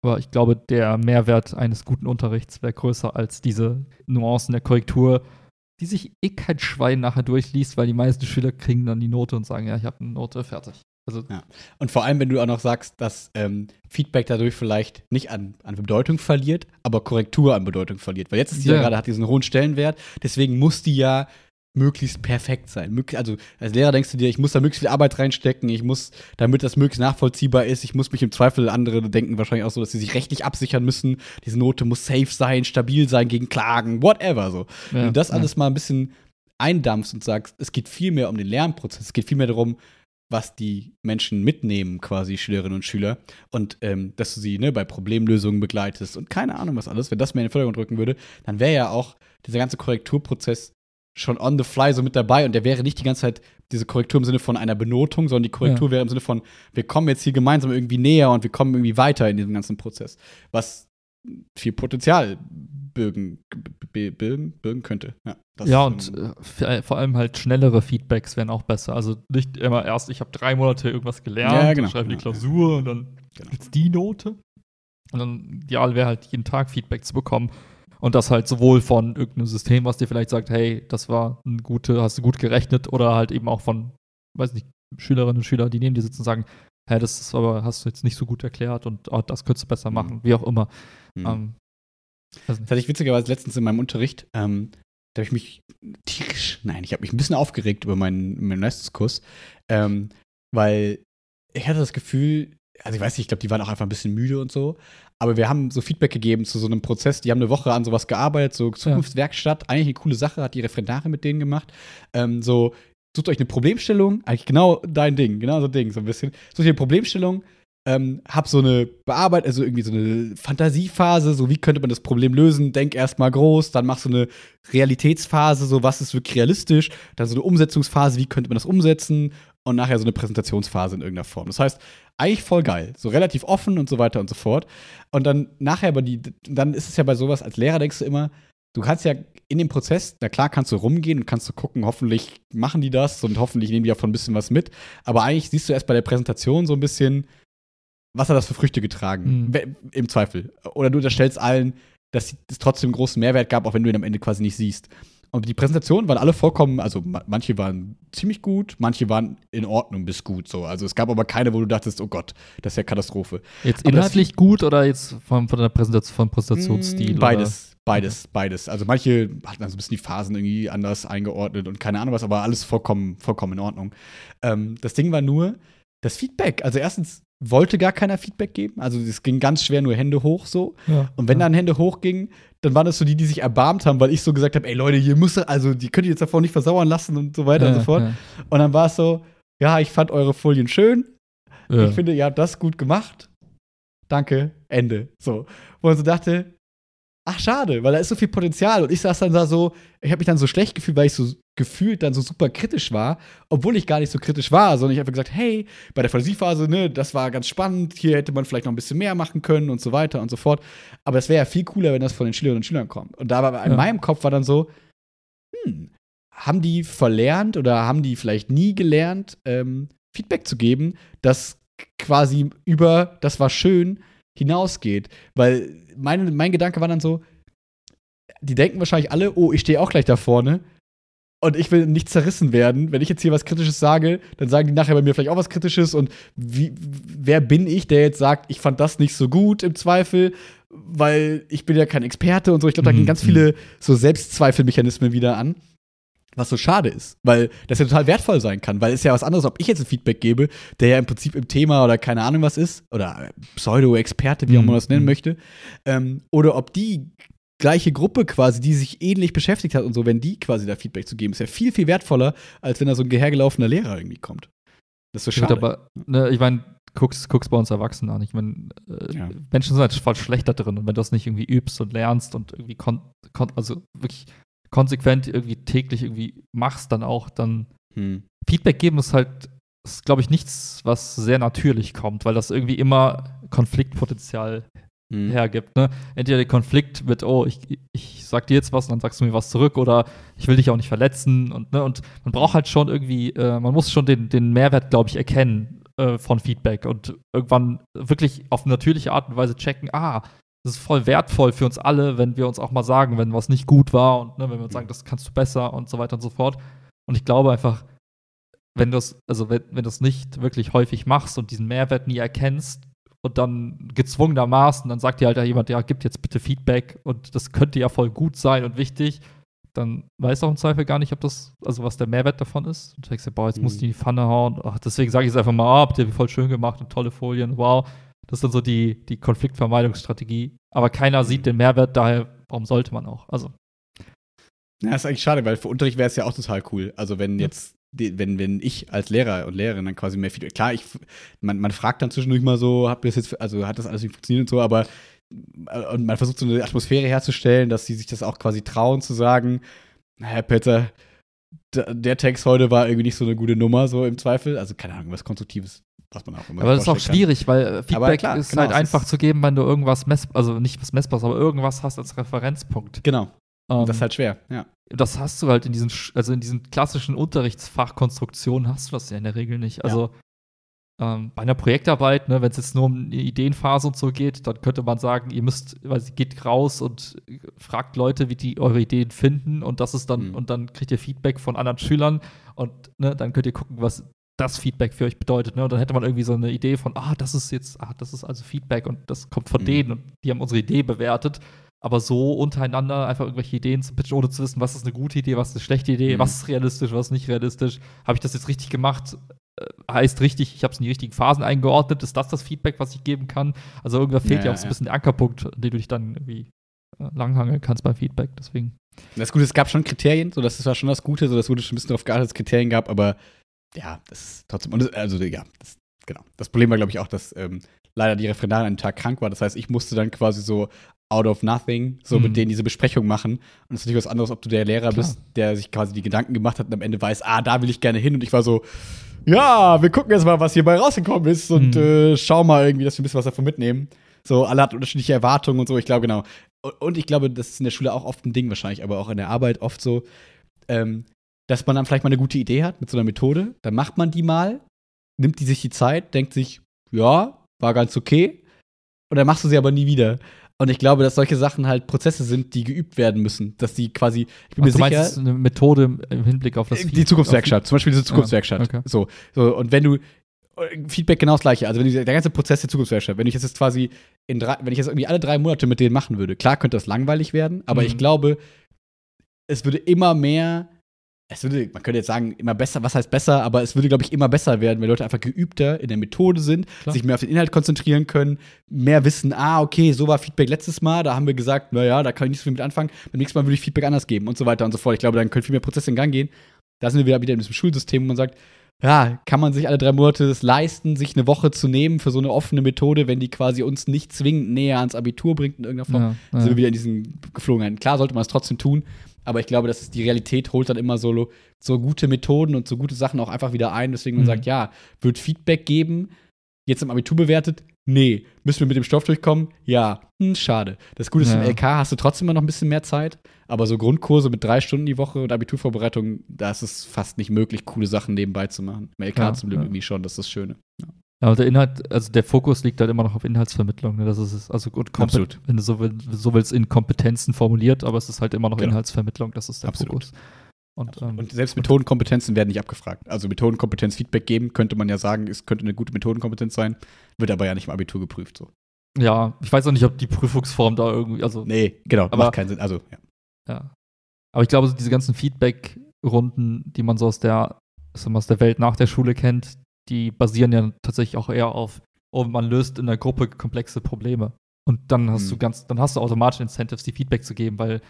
aber ich glaube, der Mehrwert eines guten Unterrichts wäre größer als diese Nuancen der Korrektur, die sich eh kein Schwein nachher durchliest, weil die meisten Schüler kriegen dann die Note und sagen, ja, ich habe eine Note, fertig. Also, Und vor allem, wenn du auch noch sagst, dass ähm, Feedback dadurch vielleicht nicht an, an Bedeutung verliert, aber Korrektur an Bedeutung verliert. Weil jetzt ist die ja, Ja. gerade, hat diesen hohen Stellenwert, deswegen muss die ja möglichst perfekt sein. Also als Lehrer denkst du dir, ich muss da möglichst viel Arbeit reinstecken, ich muss, damit das möglichst nachvollziehbar ist, ich muss mich im Zweifel, andere denken wahrscheinlich auch so, dass sie sich rechtlich absichern müssen, diese Note muss safe sein, stabil sein gegen Klagen, whatever so. ja, Wenn du das ja. alles mal ein bisschen eindampfst und sagst, es geht viel mehr um den Lernprozess, es geht viel mehr darum, was die Menschen mitnehmen, quasi Schülerinnen und Schüler. Und ähm, dass du sie ne, bei Problemlösungen begleitest und keine Ahnung was alles, wenn das mehr in den Vordergrund rücken würde, dann wäre ja auch dieser ganze Korrekturprozess schon on the fly so mit dabei und der wäre nicht die ganze Zeit diese Korrektur im Sinne von einer Benotung, sondern die Korrektur wäre im Sinne von, wir kommen jetzt hier gemeinsam irgendwie näher und wir kommen irgendwie weiter in diesem ganzen Prozess. Was viel Potenzial birgen, birgen, birgen könnte. Ja, ja, und äh, vor- allem halt schnellere Feedbacks wären auch besser. Also nicht immer erst, ich habe drei Monate irgendwas gelernt, Ja, genau. dann schreibe die Ja, Klausur und dann Genau. gibt's die Note. Und dann ideal wäre halt jeden Tag Feedback zu bekommen. Und das halt sowohl von irgendeinem System, was dir vielleicht sagt, hey, das war eine gute, hast du gut gerechnet, oder halt eben auch von, weiß nicht, Schülerinnen und Schülern, die neben dir sitzen und sagen, hey, das ist aber, hast du jetzt nicht so gut erklärt und oh, das könntest du besser Mhm. machen, wie auch immer. hm. Ähm, also, Das hatte ich witzigerweise letztens in meinem Unterricht. Ähm, da habe ich mich tierisch, nein, ich habe mich ein bisschen aufgeregt über meinen, meinen Leistungskurs, ähm, weil ich hatte das Gefühl, also ich weiß nicht, ich glaube, die waren auch einfach ein bisschen müde und so, aber wir haben so Feedback gegeben zu so einem Prozess, die haben eine Woche an sowas gearbeitet, so Zukunftswerkstatt, eigentlich eine coole Sache, hat die Referendare mit denen gemacht, ähm, so sucht euch eine Problemstellung, eigentlich genau dein Ding, genau so ein Ding, so ein bisschen, sucht ihr eine Problemstellung, ähm, hab so eine Bearbeitung, also irgendwie so eine Fantasiephase, so wie könnte man das Problem lösen, denk erstmal groß, dann machst du eine Realitätsphase, so was ist wirklich realistisch, dann so eine Umsetzungsphase, wie könnte man das umsetzen? Und nachher so eine Präsentationsphase in irgendeiner Form. Das heißt, eigentlich voll geil, so relativ offen und so weiter und so fort. Und dann nachher aber die, dann ist es ja bei sowas als Lehrer denkst du immer, du kannst ja in dem Prozess, na klar kannst du rumgehen und kannst du gucken, hoffentlich machen die das und hoffentlich nehmen die davon ein bisschen was mit. Aber eigentlich siehst du erst bei der Präsentation so ein bisschen, was hat das für Früchte getragen? Mhm. Im Zweifel. Oder du unterstellst allen, dass es trotzdem großen Mehrwert gab, auch wenn du ihn am Ende quasi nicht siehst. Und die Präsentationen waren alle vollkommen, also ma- manche waren ziemlich gut, manche waren in Ordnung bis gut so. Also es gab aber keine, wo du dachtest, oh Gott, das ist ja Katastrophe. Jetzt Aber inhaltlich gut oder jetzt von, von der Präsentation, vom Präsentationsstil? Beides, beides, beides. Also manche hatten dann so ein bisschen die Phasen irgendwie anders eingeordnet und keine Ahnung was, aber alles vollkommen, vollkommen in Ordnung. Ähm, das Ding war nur das Feedback. Also erstens wollte gar keiner Feedback geben. Also es ging ganz schwer nur Hände hoch so. Ja. Und wenn ja. dann Hände hochgingen, dann waren das so die, die sich erbarmt haben, weil ich so gesagt habe, ey Leute, hier muss also die könnt ihr jetzt davor nicht versauern lassen und so weiter und ja, so fort. Und dann war es so, ja, ich fand eure Folien schön, ich finde, ihr habt das gut gemacht. Danke, Ende. So. Wo man so dachte, ach, schade, weil da ist so viel Potenzial. Und ich saß dann da so, ich habe mich dann so schlecht gefühlt, weil ich so gefühlt dann so super kritisch war, obwohl ich gar nicht so kritisch war, sondern ich habe gesagt, hey, bei der Fantasiephase, ne, das war ganz spannend, hier hätte man vielleicht noch ein bisschen mehr machen können und so weiter und so fort. Aber es wäre ja viel cooler, wenn das von den Schülerinnen und Schülern kommt. Und da war in Ja. meinem Kopf war dann so, hm, haben die verlernt oder haben die vielleicht nie gelernt, ähm, Feedback zu geben, das quasi über das war schön hinausgeht. Weil meine, mein Gedanke war dann so, die denken wahrscheinlich alle, oh, ich stehe auch gleich da vorne und ich will nicht zerrissen werden. Wenn ich jetzt hier was Kritisches sage, dann sagen die nachher bei mir vielleicht auch was Kritisches und wie, wer bin ich, der jetzt sagt, ich fand das nicht so gut im Zweifel, weil ich bin ja kein Experte und so. Ich glaube, da Mhm, gehen ganz mhm. viele so Selbstzweifelmechanismen wieder an. Was so schade ist, weil das ja total wertvoll sein kann, weil es ist ja was anderes, ob ich jetzt ein Feedback gebe, der ja im Prinzip im Thema oder keine Ahnung was ist, oder Pseudo-Experte, wie auch Mhm, man das nennen mhm. möchte, ähm, oder ob die gleiche Gruppe quasi, die sich ähnlich beschäftigt hat und so, wenn die quasi da Feedback zu geben, ist ja viel, viel wertvoller, als wenn da so ein hergelaufener Lehrer irgendwie kommt. Das ist so Gut, schade. aber, ne, ich meine, guckst, guckst bei uns Erwachsenen an. Ich meine, äh, Ja. Menschen sind halt voll schlecht da drin. Und wenn du das nicht irgendwie übst und lernst und irgendwie kon kon also wirklich konsequent irgendwie täglich irgendwie machst, dann auch, dann Hm. Feedback geben ist halt, ist, glaube ich, nichts, was sehr natürlich kommt, weil das irgendwie immer Konfliktpotenzial Hm. hergibt. Ne? Entweder der Konflikt mit, oh, ich, ich sag dir jetzt was und dann sagst du mir was zurück oder ich will dich auch nicht verletzen und, ne, und man braucht halt schon irgendwie, äh, man muss schon den, den Mehrwert, glaube ich, erkennen äh, von Feedback und irgendwann wirklich auf natürliche Art und Weise checken, ah, das ist voll wertvoll für uns alle, wenn wir uns auch mal sagen, wenn was nicht gut war und ne, wenn wir uns sagen, das kannst du besser und so weiter und so fort. Und ich glaube einfach, wenn du es, also wenn, wenn du es nicht wirklich häufig machst und diesen Mehrwert nie erkennst und dann gezwungenermaßen, dann sagt dir halt jemand, ja, gib jetzt bitte Feedback und das könnte ja voll gut sein und wichtig, dann weiß auch im Zweifel gar nicht, ob das, also was der Mehrwert davon ist. Und du denkst dir, boah, jetzt Mhm. musst du in die Pfanne hauen. Ach, deswegen sage ich es einfach mal, ah, habt ihr voll schön gemacht und tolle Folien, wow. Das ist dann so die, die Konfliktvermeidungsstrategie. Aber keiner sieht den Mehrwert, daher, warum sollte man auch? Also, Ja, ist eigentlich schade, weil für Unterricht wäre es ja auch total cool. Also wenn jetzt, die, wenn, wenn ich als Lehrer und Lehrerin dann quasi mehr Feedback, klar, ich, man, man fragt dann zwischendurch mal so, habt ihr das jetzt, also hat das alles nicht funktioniert und so, aber äh, und man versucht so eine Atmosphäre herzustellen, dass sie sich das auch quasi trauen zu sagen, naja, Peter, der Text heute war irgendwie nicht so eine gute Nummer, so im Zweifel. Also keine Ahnung, was Konstruktives, was man auch immer aber das ist auch schwierig, weil äh, Feedback klar, ist genau, halt einfach ist- zu geben, wenn du irgendwas mess, also nicht was messbares, aber irgendwas hast als Referenzpunkt. Kann. Genau, Ähm, das ist halt schwer, ja. das hast du halt in diesen, also in diesen klassischen Unterrichtsfachkonstruktionen hast du das ja in der Regel nicht. Also ähm, bei einer Projektarbeit, ne, wenn es jetzt nur um eine Ideenphase und so geht, dann könnte man sagen, ihr müsst, weil sie geht raus und äh, fragt Leute, wie die eure Ideen finden und das ist dann, Mhm. und dann kriegt ihr Feedback von anderen Schülern und ne, dann könnt ihr gucken, was das Feedback für euch bedeutet. Ne? Und dann hätte man irgendwie so eine Idee von, ah, das ist jetzt, ah, das ist also Feedback und das kommt von Mhm. denen und die haben unsere Idee bewertet. Aber so untereinander einfach irgendwelche Ideen zu pitchen, ohne zu wissen, was ist eine gute Idee, was ist eine schlechte Idee, Mhm. was ist realistisch, was ist nicht realistisch. Habe ich das jetzt richtig gemacht? Äh, heißt richtig, ich habe es in die richtigen Phasen eingeordnet. Ist das das Feedback, was ich geben kann? Also irgendwann fehlt Ja, ja, auch so ein bisschen der Ankerpunkt, an den du dich dann irgendwie äh, langhangeln kannst beim Feedback. Deswegen. Das Gute, es gab schon Kriterien, so das war schon das Gute, so das wurde schon ein bisschen darauf geachtet, dass es Kriterien gab, aber ja, das ist trotzdem, und das, also ja, das, genau. Das Problem war, glaube ich, auch, dass ähm, leider die Referendarin an dem Tag krank war. Das heißt, ich musste dann quasi so out of nothing, so Mhm. mit denen diese Besprechung machen. Und das ist natürlich was anderes, ob du der Lehrer Klar. bist, der sich quasi die Gedanken gemacht hat und am Ende weiß, ah, da will ich gerne hin. Und ich war so, ja, wir gucken jetzt mal, was hierbei rausgekommen ist und Mhm. äh, schau mal irgendwie, dass wir ein bisschen was davon mitnehmen. So, alle hatten unterschiedliche Erwartungen und so, ich glaube, genau. Und, und ich glaube, das ist in der Schule auch oft ein Ding wahrscheinlich, aber auch in der Arbeit oft so, ähm, dass man dann vielleicht mal eine gute Idee hat mit so einer Methode, dann macht man die mal, nimmt die sich die Zeit, denkt sich, ja, war ganz okay, und dann machst du sie aber nie wieder. Und ich glaube, dass solche Sachen halt Prozesse sind, die geübt werden müssen. Dass die quasi, ich bin Ach, mir du meinst, sicher, es ist eine Methode im- Hinblick auf das die Feed- Zukunftswerkstatt, zum Beispiel diese Zukunftswerkstatt. okay. So, so, und wenn du Feedback genau das gleiche, also wenn du, der ganze Prozess der Zukunftswerkstatt, wenn ich das jetzt quasi in drei, wenn ich das irgendwie alle drei Monate mit denen machen würde, klar könnte das langweilig werden, aber Mhm. ich glaube, es würde immer mehr, es würde, man könnte jetzt sagen, immer besser, was heißt besser, aber es würde, glaube ich, immer besser werden, wenn Leute einfach geübter in der Methode sind, Klar. sich mehr auf den Inhalt konzentrieren können, mehr wissen, ah, okay, so war Feedback letztes Mal, da haben wir gesagt, naja, da kann ich nicht so viel mit anfangen, beim nächsten Mal würde ich Feedback anders geben und so weiter und so fort. Ich glaube, dann können viel mehr Prozesse in Gang gehen. Da sind wir wieder, wieder in diesem Schulsystem, wo man sagt, ja, kann man sich alle drei Monate das leisten, sich eine Woche zu nehmen für so eine offene Methode, wenn die quasi uns nicht zwingend näher ans Abitur bringt in irgendeiner Form? Ja, sind wir ja. wieder in diesen Geflogenheiten. Klar sollte man es trotzdem tun, aber ich glaube, dass die Realität holt dann immer so, so gute Methoden und so gute Sachen auch einfach wieder ein. Deswegen man Mhm. sagt, ja, wird Feedback geben, jetzt im Abitur bewertet? Nee. Müssen wir mit dem Stoff durchkommen? Ja. Hm, schade. Das Gute ist, Ja. im LK hast du trotzdem immer noch ein bisschen mehr Zeit, aber so Grundkurse mit drei Stunden die Woche und Abiturvorbereitung, da ist es fast nicht möglich, coole Sachen nebenbei zu machen. Im LK Ja, zum Glück ja. irgendwie schon, das ist das Schöne. Ja, und der Inhalt, also der Fokus liegt halt immer noch auf Inhaltsvermittlung. Ne? Das ist es. Also gut, Absolut. wenn du so, so willst, in Kompetenzen formuliert, aber es ist halt immer noch Genau. Inhaltsvermittlung, das ist der Absolut. Fokus. Und, ähm, Und selbst Methodenkompetenzen werden nicht abgefragt. Also Methodenkompetenz Feedback geben, könnte man ja sagen, es könnte eine gute Methodenkompetenz sein, wird aber ja nicht im Abitur geprüft. So. ja, ich weiß auch nicht, ob die Prüfungsform da irgendwie, also Nee, genau, Aber- macht keinen Sinn. Also, ja. Ja. Aber ich glaube, so diese ganzen Feedback-Runden, die man so aus der, wir, aus der Welt nach der Schule kennt, die basieren ja tatsächlich auch eher auf, oh, man löst in der Gruppe komplexe Probleme. Und dann hast Mhm. du ganz, dann hast du automatisch Incentives, die Feedback zu geben, weil,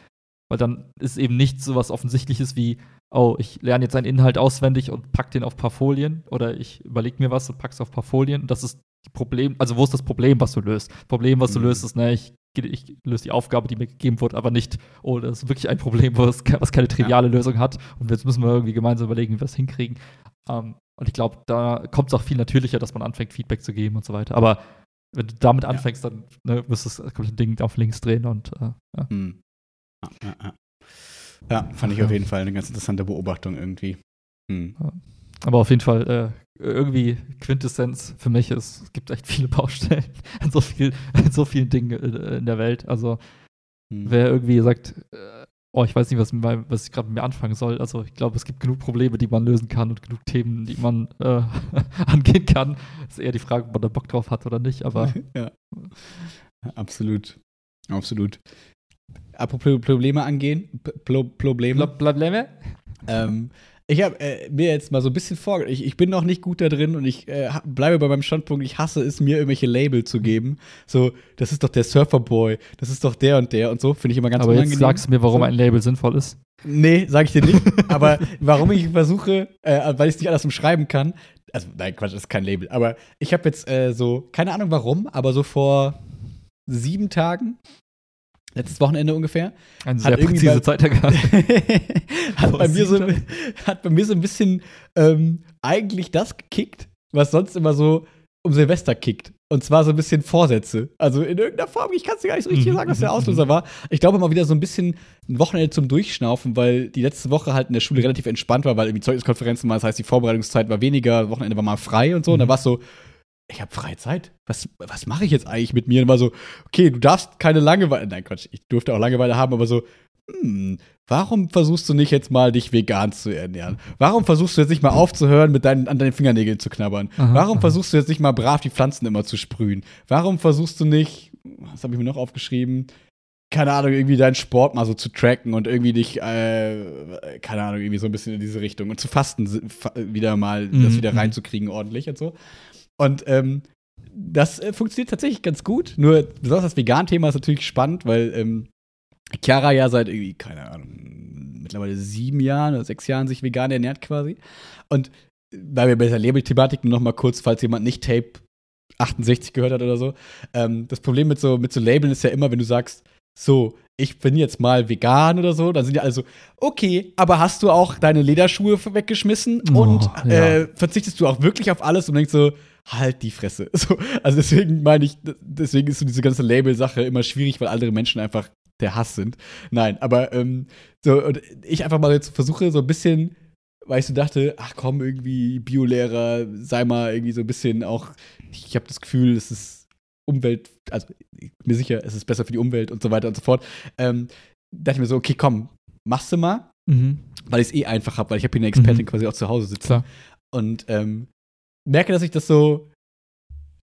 weil dann ist eben nicht so was Offensichtliches wie, oh, ich lerne jetzt einen Inhalt auswendig und pack den auf ein paar Folien oder ich überlege mir was und pack's auf ein paar Folien. Und das ist Problem, also wo ist das Problem, was du löst? Problem, was du Mhm. löst, ist, ne, ich, ich löse die Aufgabe, die mir gegeben wurde, aber nicht, oh, das ist wirklich ein Problem, was, ke- was keine triviale Lösung hat. Und jetzt müssen wir irgendwie gemeinsam überlegen, wie wir das hinkriegen. Ähm, und ich glaube, da kommt es auch viel natürlicher, dass man anfängt, Feedback zu geben und so weiter. Aber wenn du damit anfängst, dann ne, wirst du das komplette Ding auf links drehen und äh, ja. Hm. Ja, ja, ja. ja, fand ich Ja. auf jeden Fall eine ganz interessante Beobachtung irgendwie. Hm. Aber auf jeden Fall äh, irgendwie Quintessenz für mich ist, es gibt echt viele Baustellen an so, viel, an so vielen Dingen äh, in der Welt. Also Hm. wer irgendwie sagt, äh, oh, ich weiß nicht, was, was ich gerade mit mir anfangen soll. Also ich glaube, es gibt genug Probleme, die man lösen kann und genug Themen, die man äh, angehen kann. Ist eher die Frage, ob man da Bock drauf hat oder nicht. Aber ja. Absolut. Absolut. Apropos Probleme angehen, P- Probleme. Probleme? Ähm, ich habe äh, mir jetzt mal so ein bisschen vor. Ich, ich bin noch nicht gut da drin und ich äh, bleibe bei meinem Standpunkt. Ich hasse es, mir irgendwelche Label zu geben. So, das ist doch der Surferboy, das ist doch der und der und so. Finde ich immer ganz Aber unangenehm. jetzt sagst du mir, warum So. ein Label sinnvoll ist. Nee, sag ich dir nicht. aber warum ich versuche, äh, weil ich es nicht anders umschreiben kann. Also, nein, Quatsch, das ist kein Label. Aber ich habe jetzt äh, so, keine Ahnung warum, aber so vor sieben Tagen, letztes Wochenende ungefähr, Eine Hat sehr präzise bei- Zeitangabe. hat, Vor bei mir so, hat bei mir so ein bisschen ähm, eigentlich das gekickt, was sonst immer so um Silvester kickt. Und zwar so ein bisschen Vorsätze. Also in irgendeiner Form, ich kann es dir gar nicht so richtig Mhm, sagen, was der mhm, Auslöser war. Ich glaube mal wieder so ein bisschen ein Wochenende zum Durchschnaufen, weil die letzte Woche halt in der Schule relativ entspannt war, weil irgendwie Zeugniskonferenzen waren, das heißt, die Vorbereitungszeit war weniger, Wochenende war mal frei und so. Und da Mhm. war es so, ich habe freie Zeit. Was, was mache ich jetzt eigentlich mit mir? Und war so, okay, du darfst keine Langeweile. Nein, Quatsch, ich durfte auch Langeweile haben, aber so, hm, warum versuchst du nicht jetzt mal dich vegan zu ernähren? Warum versuchst du jetzt nicht mal aufzuhören, mit deinen, an deinen Fingernägeln zu knabbern? Aha, warum aha. versuchst du jetzt nicht mal brav die Pflanzen immer zu sprühen? Warum versuchst du nicht, was habe ich mir noch aufgeschrieben? Keine Ahnung, irgendwie deinen Sport mal so zu tracken und irgendwie dich, äh, keine Ahnung, irgendwie so ein bisschen in diese Richtung und zu fasten wieder mal, das Mhm, wieder mhm. reinzukriegen ordentlich und so. Und ähm, das äh, funktioniert tatsächlich ganz gut. Nur besonders das Vegan-Thema ist natürlich spannend, weil ähm, Chiara ja seit irgendwie, keine Ahnung, mittlerweile sieben Jahren oder sechs Jahren sich vegan ernährt quasi. Und weil wir bei dieser Label-Thematik nur noch mal kurz, falls jemand nicht Tape 68 gehört hat oder so, ähm, das Problem mit so, mit so Labeln ist ja immer, wenn du sagst, so, ich bin jetzt mal vegan oder so, dann sind die alle so, okay, aber hast du auch deine Lederschuhe weggeschmissen Oh, und ja. äh, verzichtest du auch wirklich auf alles und denkst so, halt die Fresse. So, also deswegen meine ich, deswegen ist so diese ganze Label-Sache immer schwierig, weil andere Menschen einfach der Hass sind. Nein, aber ähm, so, und ich einfach mal jetzt versuche, so ein bisschen, weil ich so dachte, ach komm, irgendwie Biolehrer, sei mal irgendwie so ein bisschen auch, ich habe das Gefühl, es ist Umwelt, also mir sicher, es ist besser für die Umwelt und so weiter und so fort. Ähm, dachte ich mir so, okay, komm, machst du mal, Mhm. weil ich es eh einfach habe, weil ich habe hier eine Expertin Mhm. quasi auch zu Hause sitzen Klar. und ähm, merke, dass ich das so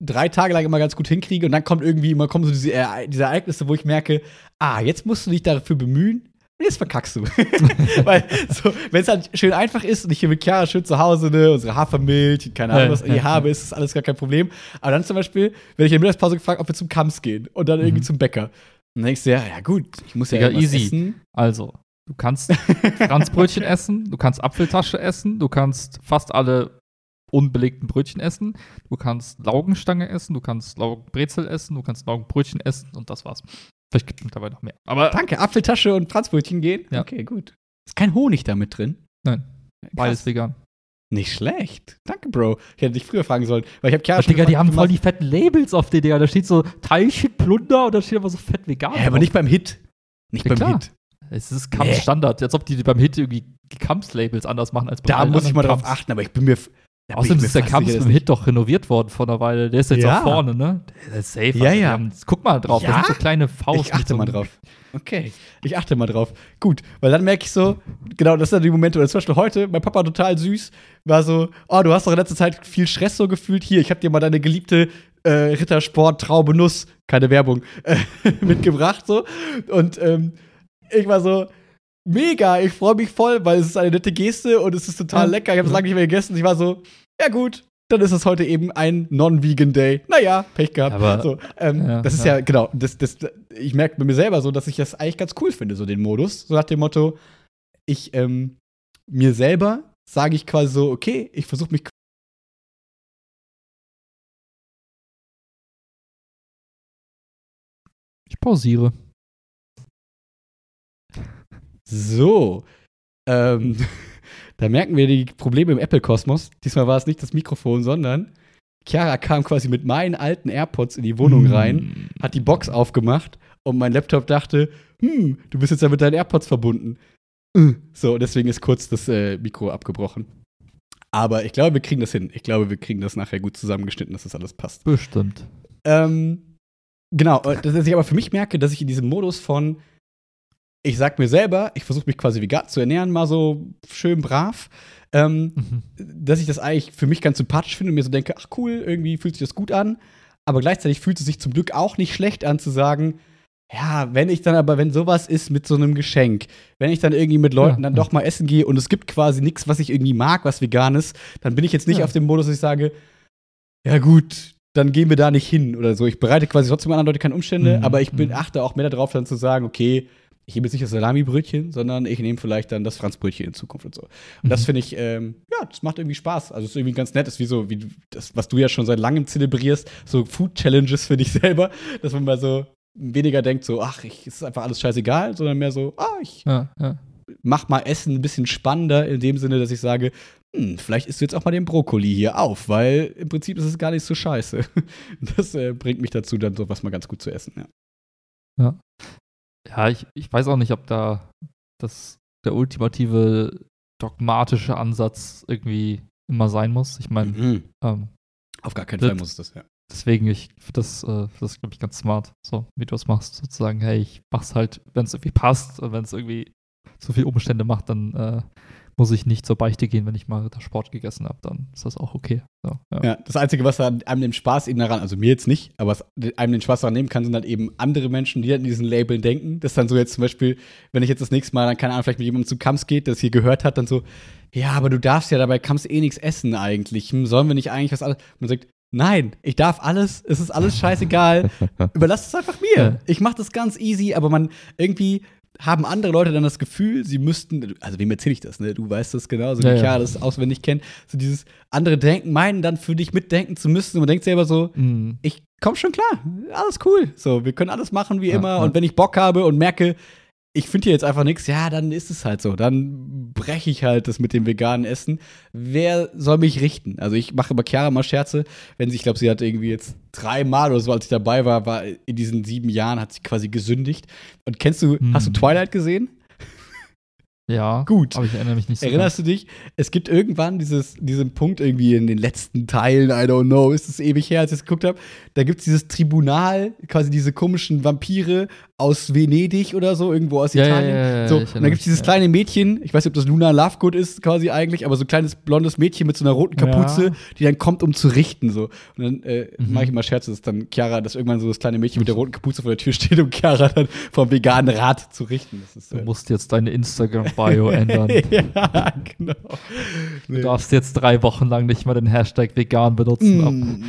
drei Tage lang immer ganz gut hinkriege und dann kommt irgendwie immer kommen so diese, Ere diese Ereignisse, wo ich merke, ah, jetzt musst du dich dafür bemühen und jetzt verkackst du. Weil so, wenn es halt schön einfach ist und ich hier mit Chiara schön zu Hause, ne, unsere Hafermilch, keine Ahnung, Ja, was ich ja, hier habe, ja. ist das alles gar kein Problem. Aber dann zum Beispiel, wenn ich in der Mittagspause gefragt, ob wir zum Kamps gehen und dann irgendwie Mhm. zum Bäcker. Dann denkst du, ja, ja gut, ich muss ja irgendwas easy. essen. Also, du kannst Franzbrötchen essen, du kannst Apfeltasche essen, du kannst fast alle unbelegten Brötchen essen, du kannst Laugenstange essen, du kannst Laugenbrezel essen, du kannst Laugenbrötchen essen und das war's. Vielleicht gibt es mittlerweile noch mehr. Aber Danke, Apfeltasche und Franzbrötchen gehen? Ja. Okay, gut. Ist kein Honig da mit drin? nein, beides Krass. vegan. Nicht schlecht. Danke, Bro. Ich hätte dich früher fragen sollen, weil ich habe Chiara Digga, gefragt, die haben voll die fetten Labels auf den Digga. Da steht so Teilchen Plunder und da steht aber so fett vegan. Hä, aber nicht beim Hit. Nicht Ja, beim klar. Hit. Es ist Kamps-Standard, als ob die beim Hit irgendwie die Kamps-Labels anders machen als bei Da muss ich mal drauf achten, aber ich bin mir. Da Außerdem ist der sicher, mit dem Hit doch renoviert worden vor einer Weile. Der ist jetzt Ja. auch vorne, ne? Der ist safe. Ja, ja. haben- guck mal drauf, Ja? das sind so kleine Faust. Ich achte so mal drauf. Okay, ich achte mal drauf. Gut, weil dann merke ich so, genau, das sind die Momente, oder zum Beispiel heute, mein Papa total süß, war so, oh, du hast doch in letzter Zeit viel Stress so gefühlt. Hier, ich habe dir mal deine geliebte äh, Rittersport Traube Nuss, keine Werbung, äh, mitgebracht so. Und ähm, ich war so, mega, ich freue mich voll, weil es ist eine nette Geste und es ist total lecker. Ich habe es lange nicht mehr gegessen. Ich war so, ja gut, dann ist es heute eben ein Non-Vegan Day. Naja, Pech gehabt. Aber, so, ähm, ja, das ist ja, ja genau, das, das, ich merke bei mir selber so, dass ich das eigentlich ganz cool finde, so den Modus. So nach dem Motto, ich ähm, mir selber sage ich quasi so, okay, ich versuche mich Ich pausiere. So. Ähm, da merken wir die Probleme im Apple-Kosmos. Diesmal war es nicht das Mikrofon, sondern Chiara kam quasi mit meinen alten AirPods in die Wohnung rein, hat die Box aufgemacht und mein Laptop dachte, hm, du bist jetzt ja mit deinen AirPods verbunden. Äh. So, deswegen ist kurz das äh, Mikro abgebrochen. Aber ich glaube, wir kriegen das hin. Ich glaube, wir kriegen das nachher gut zusammengeschnitten, dass das alles passt. Bestimmt. Ähm, genau, äh, dass ich aber für mich merke, dass ich in diesem Modus von, ich sag mir selber, ich versuche mich quasi vegan zu ernähren, mal so schön brav, ähm, Mhm. dass ich das eigentlich für mich ganz sympathisch finde und mir so denke, ach cool, irgendwie fühlt sich das gut an. Aber gleichzeitig fühlt es sich zum Glück auch nicht schlecht an zu sagen, ja, wenn ich dann aber, wenn sowas ist mit so einem Geschenk, wenn ich dann irgendwie mit Leuten Ja, dann doch mal essen gehe und es gibt quasi nichts, was ich irgendwie mag, was vegan ist, dann bin ich jetzt nicht Ja. auf dem Modus, dass ich sage, ja gut, dann gehen wir da nicht hin oder so. Ich bereite quasi trotzdem anderen Leute keine Umstände, Mhm, aber ich bin, mhm. achte auch mehr darauf, dann zu sagen, okay, ich nehme jetzt nicht das Salami-Brötchen, sondern ich nehme vielleicht dann das Franzbrötchen in Zukunft und so. Und das Mhm. finde ich, ähm, ja, das macht irgendwie Spaß. Also es ist irgendwie ganz nett. Das ist wie so, wie das, was du ja schon seit langem zelebrierst, so Food-Challenges für dich selber, dass man mal so weniger denkt, so, ach, ich, es ist einfach alles scheißegal, sondern mehr so, ah, ich Ja, ja. mach mal Essen ein bisschen spannender in dem Sinne, dass ich sage, hm, vielleicht isst du jetzt auch mal den Brokkoli hier auf, weil im Prinzip ist es gar nicht so scheiße. Das äh, bringt mich dazu, dann sowas mal ganz gut zu essen, ja. Ja, ich, ich weiß auch nicht, ob da das der ultimative dogmatische Ansatz irgendwie immer sein muss. Ich meine, Mhm. ähm, Auf gar keinen Fall muss es das, ja. deswegen, ich finde das, äh, das glaube ich, ganz smart, so wie du es machst, sozusagen, hey, ich mach's halt, wenn es irgendwie passt und wenn es irgendwie so viele Umstände macht, dann äh, muss ich nicht zur Beichte gehen, wenn ich mal da Sport gegessen habe, dann ist das auch okay. So, ja. Ja, das Einzige, was einem den Spaß eben daran, also mir jetzt nicht, aber was einem den Spaß daran nehmen kann, sind halt eben andere Menschen, die halt in diesen Labeln denken. Das ist dann so jetzt zum Beispiel, wenn ich jetzt das nächste Mal, dann keine Ahnung, vielleicht mit jemandem zu Kams geht, das hier gehört hat, dann so, ja, aber du darfst ja dabei Kams eh nichts essen eigentlich. Hm, sollen wir nicht eigentlich was alles? Man sagt, nein, ich darf alles, es ist alles scheißegal. Überlass es einfach mir. Ich mache das ganz easy, aber man irgendwie haben andere Leute dann das Gefühl, sie müssten, also wem erzähle ich das, ne? Du weißt das genauso, Ja, wie ja. Chiara das auswendig kennt. So dieses andere Denken, meinen dann für dich mitdenken zu müssen. Und man denkt selber so, Mhm. ich komm schon klar, alles cool. So, wir können alles machen wie Ja, immer. ja. Und wenn ich Bock habe und merke, ich finde hier jetzt einfach nichts, ja, dann ist es halt so. Dann breche ich halt das mit dem veganen Essen. Wer soll mich richten? Also ich mache bei Chiara mal Scherze, wenn sie, ich glaube, sie hat irgendwie jetzt dreimal oder so, als ich dabei war, war in diesen sieben Jahren hat sie quasi gesündigt. Und kennst du, Mhm. hast du Twilight gesehen? Ja, Gut. aber ich erinnere mich nicht so Erinnerst du dich? Es gibt irgendwann dieses, diesen Punkt irgendwie in den letzten Teilen, I don't know, ist es ewig her, als ich es geguckt habe. Da gibt es dieses Tribunal, quasi diese komischen Vampire aus Venedig oder so, irgendwo aus Ja, ja, Italien. ja, ja, so, und dann gibt es dieses kleine Mädchen, ich weiß nicht, ob das Luna Lovegood ist quasi eigentlich, aber so ein kleines blondes Mädchen mit so einer roten Kapuze, Ja. die dann kommt, um zu richten. So. Und dann äh, Mhm. mache ich immer Scherze, dass dann Chiara, dass irgendwann so das kleine Mädchen mit der roten Kapuze vor der Tür steht, um Chiara dann vom veganen Rat zu richten. Das ist, Du äh, musst jetzt deine Instagram-Bio ändern. ja, genau. Du darfst jetzt drei Wochen lang nicht mal den Hashtag vegan benutzen. Ab- Mm,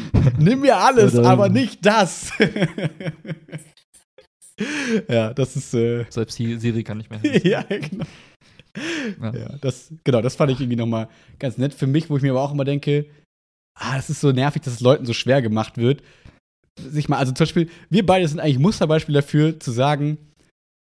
nimm mir alles, aber nicht das. ja, das ist äh, Selbst die Siri kann nicht mehr. ja, genau. Ja. Ja, das, genau, das fand ich irgendwie nochmal ganz nett für mich, wo ich mir aber auch immer denke, ah, das ist so nervig, dass es Leuten so schwer gemacht wird. Sich mal, also zum Beispiel, wir beide sind eigentlich Musterbeispiel dafür, zu sagen,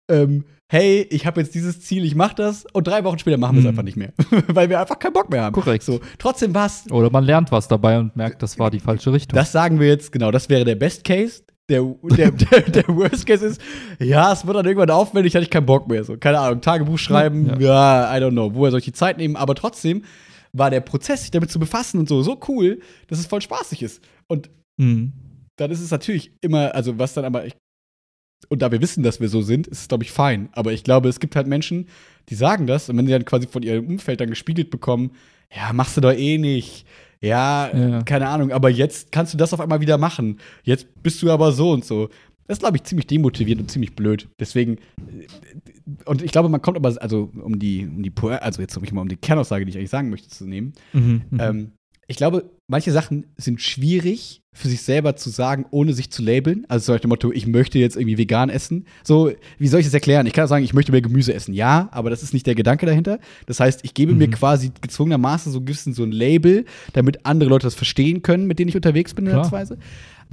ähm, hey, ich habe jetzt dieses Ziel, ich mache das und drei Wochen später machen wir es Hm. einfach nicht mehr, weil wir einfach keinen Bock mehr haben. Korrekt. So, trotzdem war es Oder man lernt was dabei und merkt, das war die falsche Richtung. Das sagen wir jetzt, genau, das wäre der Best Case. Der, der, der, der Worst Case ist, ja, es wird dann irgendwann aufwendig, hatte ich keinen Bock mehr. So, keine Ahnung, Tagebuch schreiben, ja. I don't know, woher soll ich die Zeit nehmen? Aber trotzdem war der Prozess, sich damit zu befassen und so, so cool, dass es voll spaßig ist. Und Mhm. dann ist es natürlich immer, also was dann aber, ich, und da wir wissen, dass wir so sind, ist es, glaube ich, fein. Aber ich glaube, es gibt halt Menschen, die sagen das und wenn sie dann quasi von ihrem Umfeld dann gespiegelt bekommen, ja, machst du doch eh nicht. Ja, Ja. keine Ahnung, aber jetzt kannst du das auf einmal wieder machen. Jetzt bist du aber so und so. Das ist, glaube ich, ziemlich demotivierend und ziemlich blöd. Deswegen, äh, und ich glaube, man kommt aber, also um die, um die, also jetzt um ich mal um die Kernaussage, die ich eigentlich sagen möchte, zu nehmen, Mhm. Mhm. ähm, ich glaube, manche Sachen sind schwierig für sich selber zu sagen, ohne sich zu labeln. Also zum Beispiel Motto, ich möchte jetzt irgendwie vegan essen. So, wie soll ich das erklären? Ich kann sagen, ich möchte mehr Gemüse essen. Ja, aber das ist nicht der Gedanke dahinter. Das heißt, ich gebe mir Mhm. quasi gezwungenermaßen so ein bisschen so ein Label, damit andere Leute das verstehen können, mit denen ich unterwegs bin in der Klar. Weise.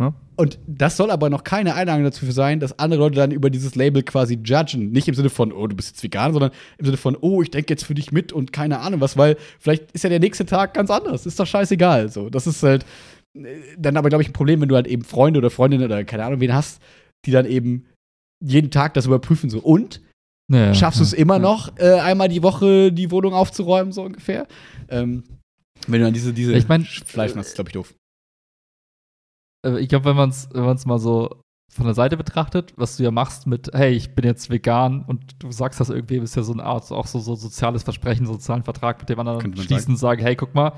Ne? Und das soll aber noch keine Einladung dazu sein, dass andere Leute dann über dieses Label quasi judgen. Nicht im Sinne von, oh, du bist jetzt vegan, sondern im Sinne von, oh, ich denke jetzt für dich mit und keine Ahnung was, weil vielleicht ist ja der nächste Tag ganz anders. Ist doch scheißegal. So, das ist halt äh, dann aber, glaube ich, ein Problem, wenn du halt eben Freunde oder Freundinnen oder keine Ahnung wen hast, die dann eben jeden Tag das überprüfen. So, und Ja, ja, schaffst du es ja, immer ja. noch, äh, einmal die Woche die Wohnung aufzuräumen, so ungefähr? Ähm, wenn du dann diese, diese Ich mein, Fleisch machst, ist, glaube ich, doof. Äh, Ich glaube, wenn man es wenn man's mal so von der Seite betrachtet, was du ja machst mit, hey, ich bin jetzt vegan und du sagst das irgendwie, ist ja so eine Art, auch so, so soziales Versprechen, sozialen Vertrag, mit dem anderen schließen und sagen, hey, guck mal.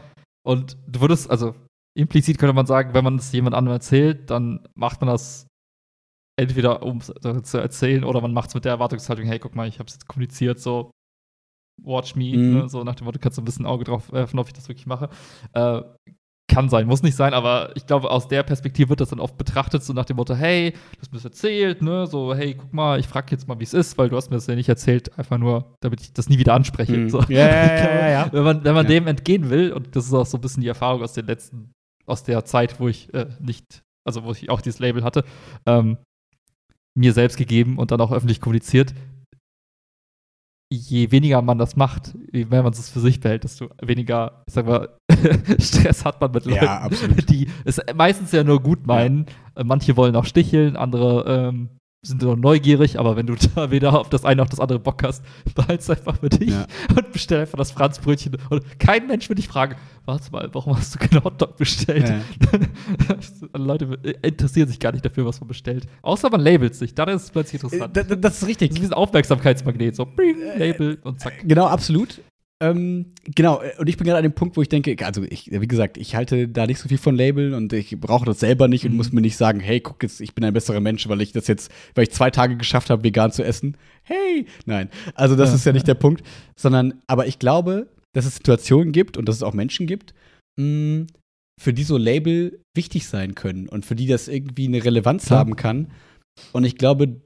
Und du würdest, also implizit könnte man sagen, wenn man es jemand anderem erzählt, dann macht man das entweder, um es zu erzählen, oder man macht es mit der Erwartungshaltung, hey, guck mal, ich habe es jetzt kommuniziert, so watch me, Mhm. ne? so nach dem Motto, kannst du ein bisschen Auge drauf werfen, ob ich das wirklich mache. Äh, kann sein, muss nicht sein, aber ich glaube, aus der Perspektive wird das dann oft betrachtet, so nach dem Motto, hey, du hast mir das erzählt, ne, so, hey, guck mal, ich frage jetzt mal, wie es ist, weil du hast mir das ja nicht erzählt, einfach nur, damit ich das nie wieder anspreche. Mhm. So. Ja, ja, ja, ja. Wenn man, wenn man Ja. dem entgehen will, und das ist auch so ein bisschen die Erfahrung aus den letzten, aus der Zeit, wo ich äh, nicht, also wo ich auch dieses Label hatte, ähm, mir selbst gegeben und dann auch öffentlich kommuniziert, je weniger man das macht, je mehr man es für sich behält, desto weniger, ich sag mal, Stress hat man mit Leuten, Ja, die es meistens ja nur gut meinen. Äh, Manche wollen auch sticheln, andere ähm, sind nur neugierig, aber wenn du da weder auf das eine noch das andere Bock hast, behalt's einfach für dich Ja. und bestell einfach das Franzbrötchen. Und kein Mensch wird dich fragen, warte mal, warum hast du keinen Hotdog bestellt? Ja. Leute interessieren sich gar nicht dafür, was man bestellt. Außer man labelt sich, dann ist es plötzlich Äh, interessant. da- da- Das ist richtig. Das ist wie ein Aufmerksamkeitsmagnet, so bing, Label und zack. Genau, absolut. Ähm, genau, äh, und ich bin gerade an dem Punkt, wo ich denke, also ich, wie gesagt, ich halte da nicht so viel von Labeln und ich brauche das selber nicht und Mhm. muss mir nicht sagen, hey, guck jetzt, ich bin ein besserer Mensch, weil ich das jetzt, weil ich zwei Tage geschafft habe, vegan zu essen. Hey, nein. Also das Ja, ist ja nicht der Punkt, sondern, aber ich glaube, dass es Situationen gibt und dass es auch Menschen gibt, mh, für die so Label wichtig sein können und für die das irgendwie eine Relevanz Klar. haben kann. Und ich glaube,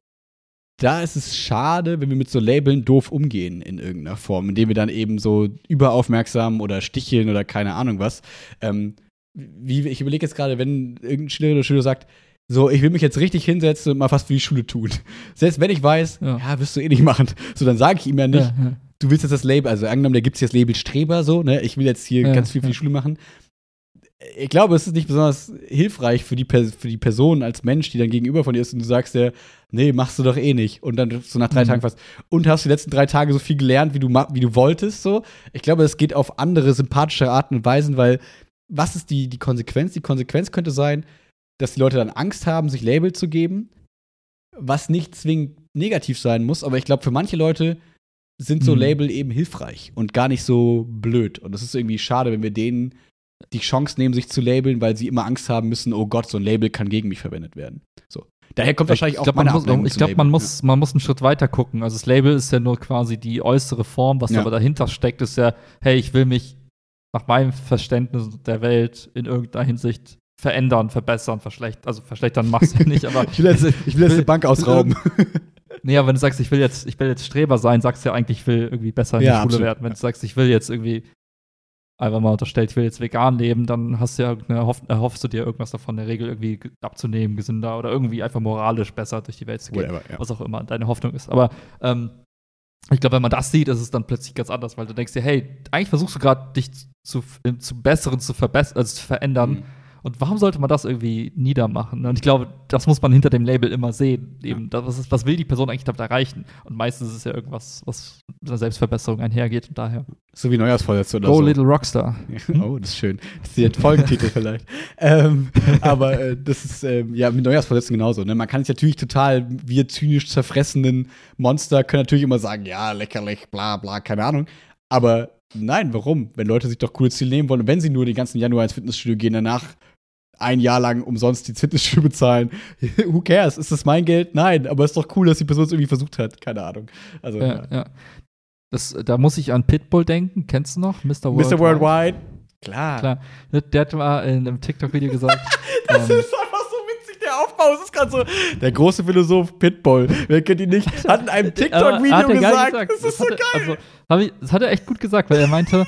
da ist es schade, wenn wir mit so Labeln doof umgehen in irgendeiner Form, indem wir dann eben so überaufmerksam oder sticheln oder keine Ahnung was. Ähm, wie, ich überlege jetzt gerade, wenn irgendein Schüler oder Schüler sagt, so, ich will mich jetzt richtig hinsetzen und mal was für die Schule tun. Selbst wenn ich weiß, ja, Ja. wirst du eh nicht machen. So, dann sage ich ihm ja nicht, Ja, ja. du willst jetzt das Label, also angenommen, da gibt es jetzt Label Streber, so, ne? Ich will jetzt hier ganz viel für die. Schule machen. Ich glaube, es ist nicht besonders hilfreich für die, Per- für die Person als Mensch, die dann gegenüber von dir ist und du sagst ja, nee, machst du doch eh nicht. Und dann so nach drei Mhm. Tagen fast, und hast die letzten drei Tage so viel gelernt, wie du, wie du wolltest, so. Ich glaube, es geht auf andere, sympathische Arten und Weisen, weil was ist die, die Konsequenz? Die Konsequenz könnte sein, dass die Leute dann Angst haben, sich Label zu geben, was nicht zwingend negativ sein muss, aber ich glaube, für manche Leute sind so Mhm. Label eben hilfreich und gar nicht so blöd. Und das ist irgendwie schade, wenn wir denen die Chance nehmen, sich zu labeln, weil sie immer Angst haben müssen, oh Gott, so ein Label kann gegen mich verwendet werden. So. Daher kommt wahrscheinlich ich auch glaub, meine muss, Ich glaube, man muss, man muss einen Schritt weiter gucken. Also das Label ist ja nur quasi die äußere Form, was Ja. aber dahinter steckt, ist ja, hey, ich will mich nach meinem Verständnis der Welt in irgendeiner Hinsicht verändern, verbessern, verschlechtern. Also verschlechtern machst du ja nicht, aber Ich will jetzt, ich will jetzt eine Bank ausrauben. Nee, aber wenn du sagst, ich will jetzt, ich will jetzt Streber sein, sagst du ja eigentlich, ich will irgendwie besser in Ja, der Schule absolut. werden. Wenn du sagst, ich will jetzt irgendwie einfach mal unterstellt, ich will jetzt vegan leben, dann hast du ja hoff, erhoffst du dir irgendwas davon, in der Regel irgendwie ge- abzunehmen, gesünder oder irgendwie einfach moralisch besser durch die Welt zu gehen. Whatever, ja. Was auch immer deine Hoffnung ist. Aber ähm, ich glaube, wenn man das sieht, ist es dann plötzlich ganz anders, weil du denkst dir, hey, eigentlich versuchst du gerade dich zu, zu Besseren zu verbessern, also zu verändern. Mhm. Und warum sollte man das irgendwie niedermachen? Und ich glaube, das muss man hinter dem Label immer sehen. Eben, das, was, ist, was will die Person eigentlich damit erreichen? Und meistens ist es ja irgendwas, was mit einer Selbstverbesserung einhergeht. Und daher. So wie Neujahrsvorsätze oder Go so. Little Rockstar. Oh, das ist schön. Das ist der Folgentitel vielleicht. Ähm, aber äh, das ist ähm, ja mit Neujahrsvorsätzen genauso. Ne? Man kann es natürlich total, wir zynisch zerfressenen Monster können natürlich immer sagen, ja, lächerlich, bla bla, keine Ahnung. Aber nein, warum? Wenn Leute sich doch coole Ziele nehmen wollen und wenn sie nur den ganzen Januar ins Fitnessstudio gehen, danach ein Jahr lang umsonst die Fitnessstudio bezahlen. Who cares? Ist das mein Geld? Nein, aber es ist doch cool, dass die Person es irgendwie versucht hat. Keine Ahnung. Also, Ja, ja. Das, da muss ich an Pitbull denken. Kennst du noch? Mr. Worldwide. Mr. Worldwide. Klar. Klar. Der hat mal in einem TikTok-Video gesagt. Das ähm, ist einfach so witzig, der Aufbau. Es ist gerade so. Der große Philosoph Pitbull, wer kennt ihn nicht, hat in einem Aber TikTok-Video geil gesagt, das ist so hat geil. er, Also, ich, das hat er echt gut gesagt, weil er meinte,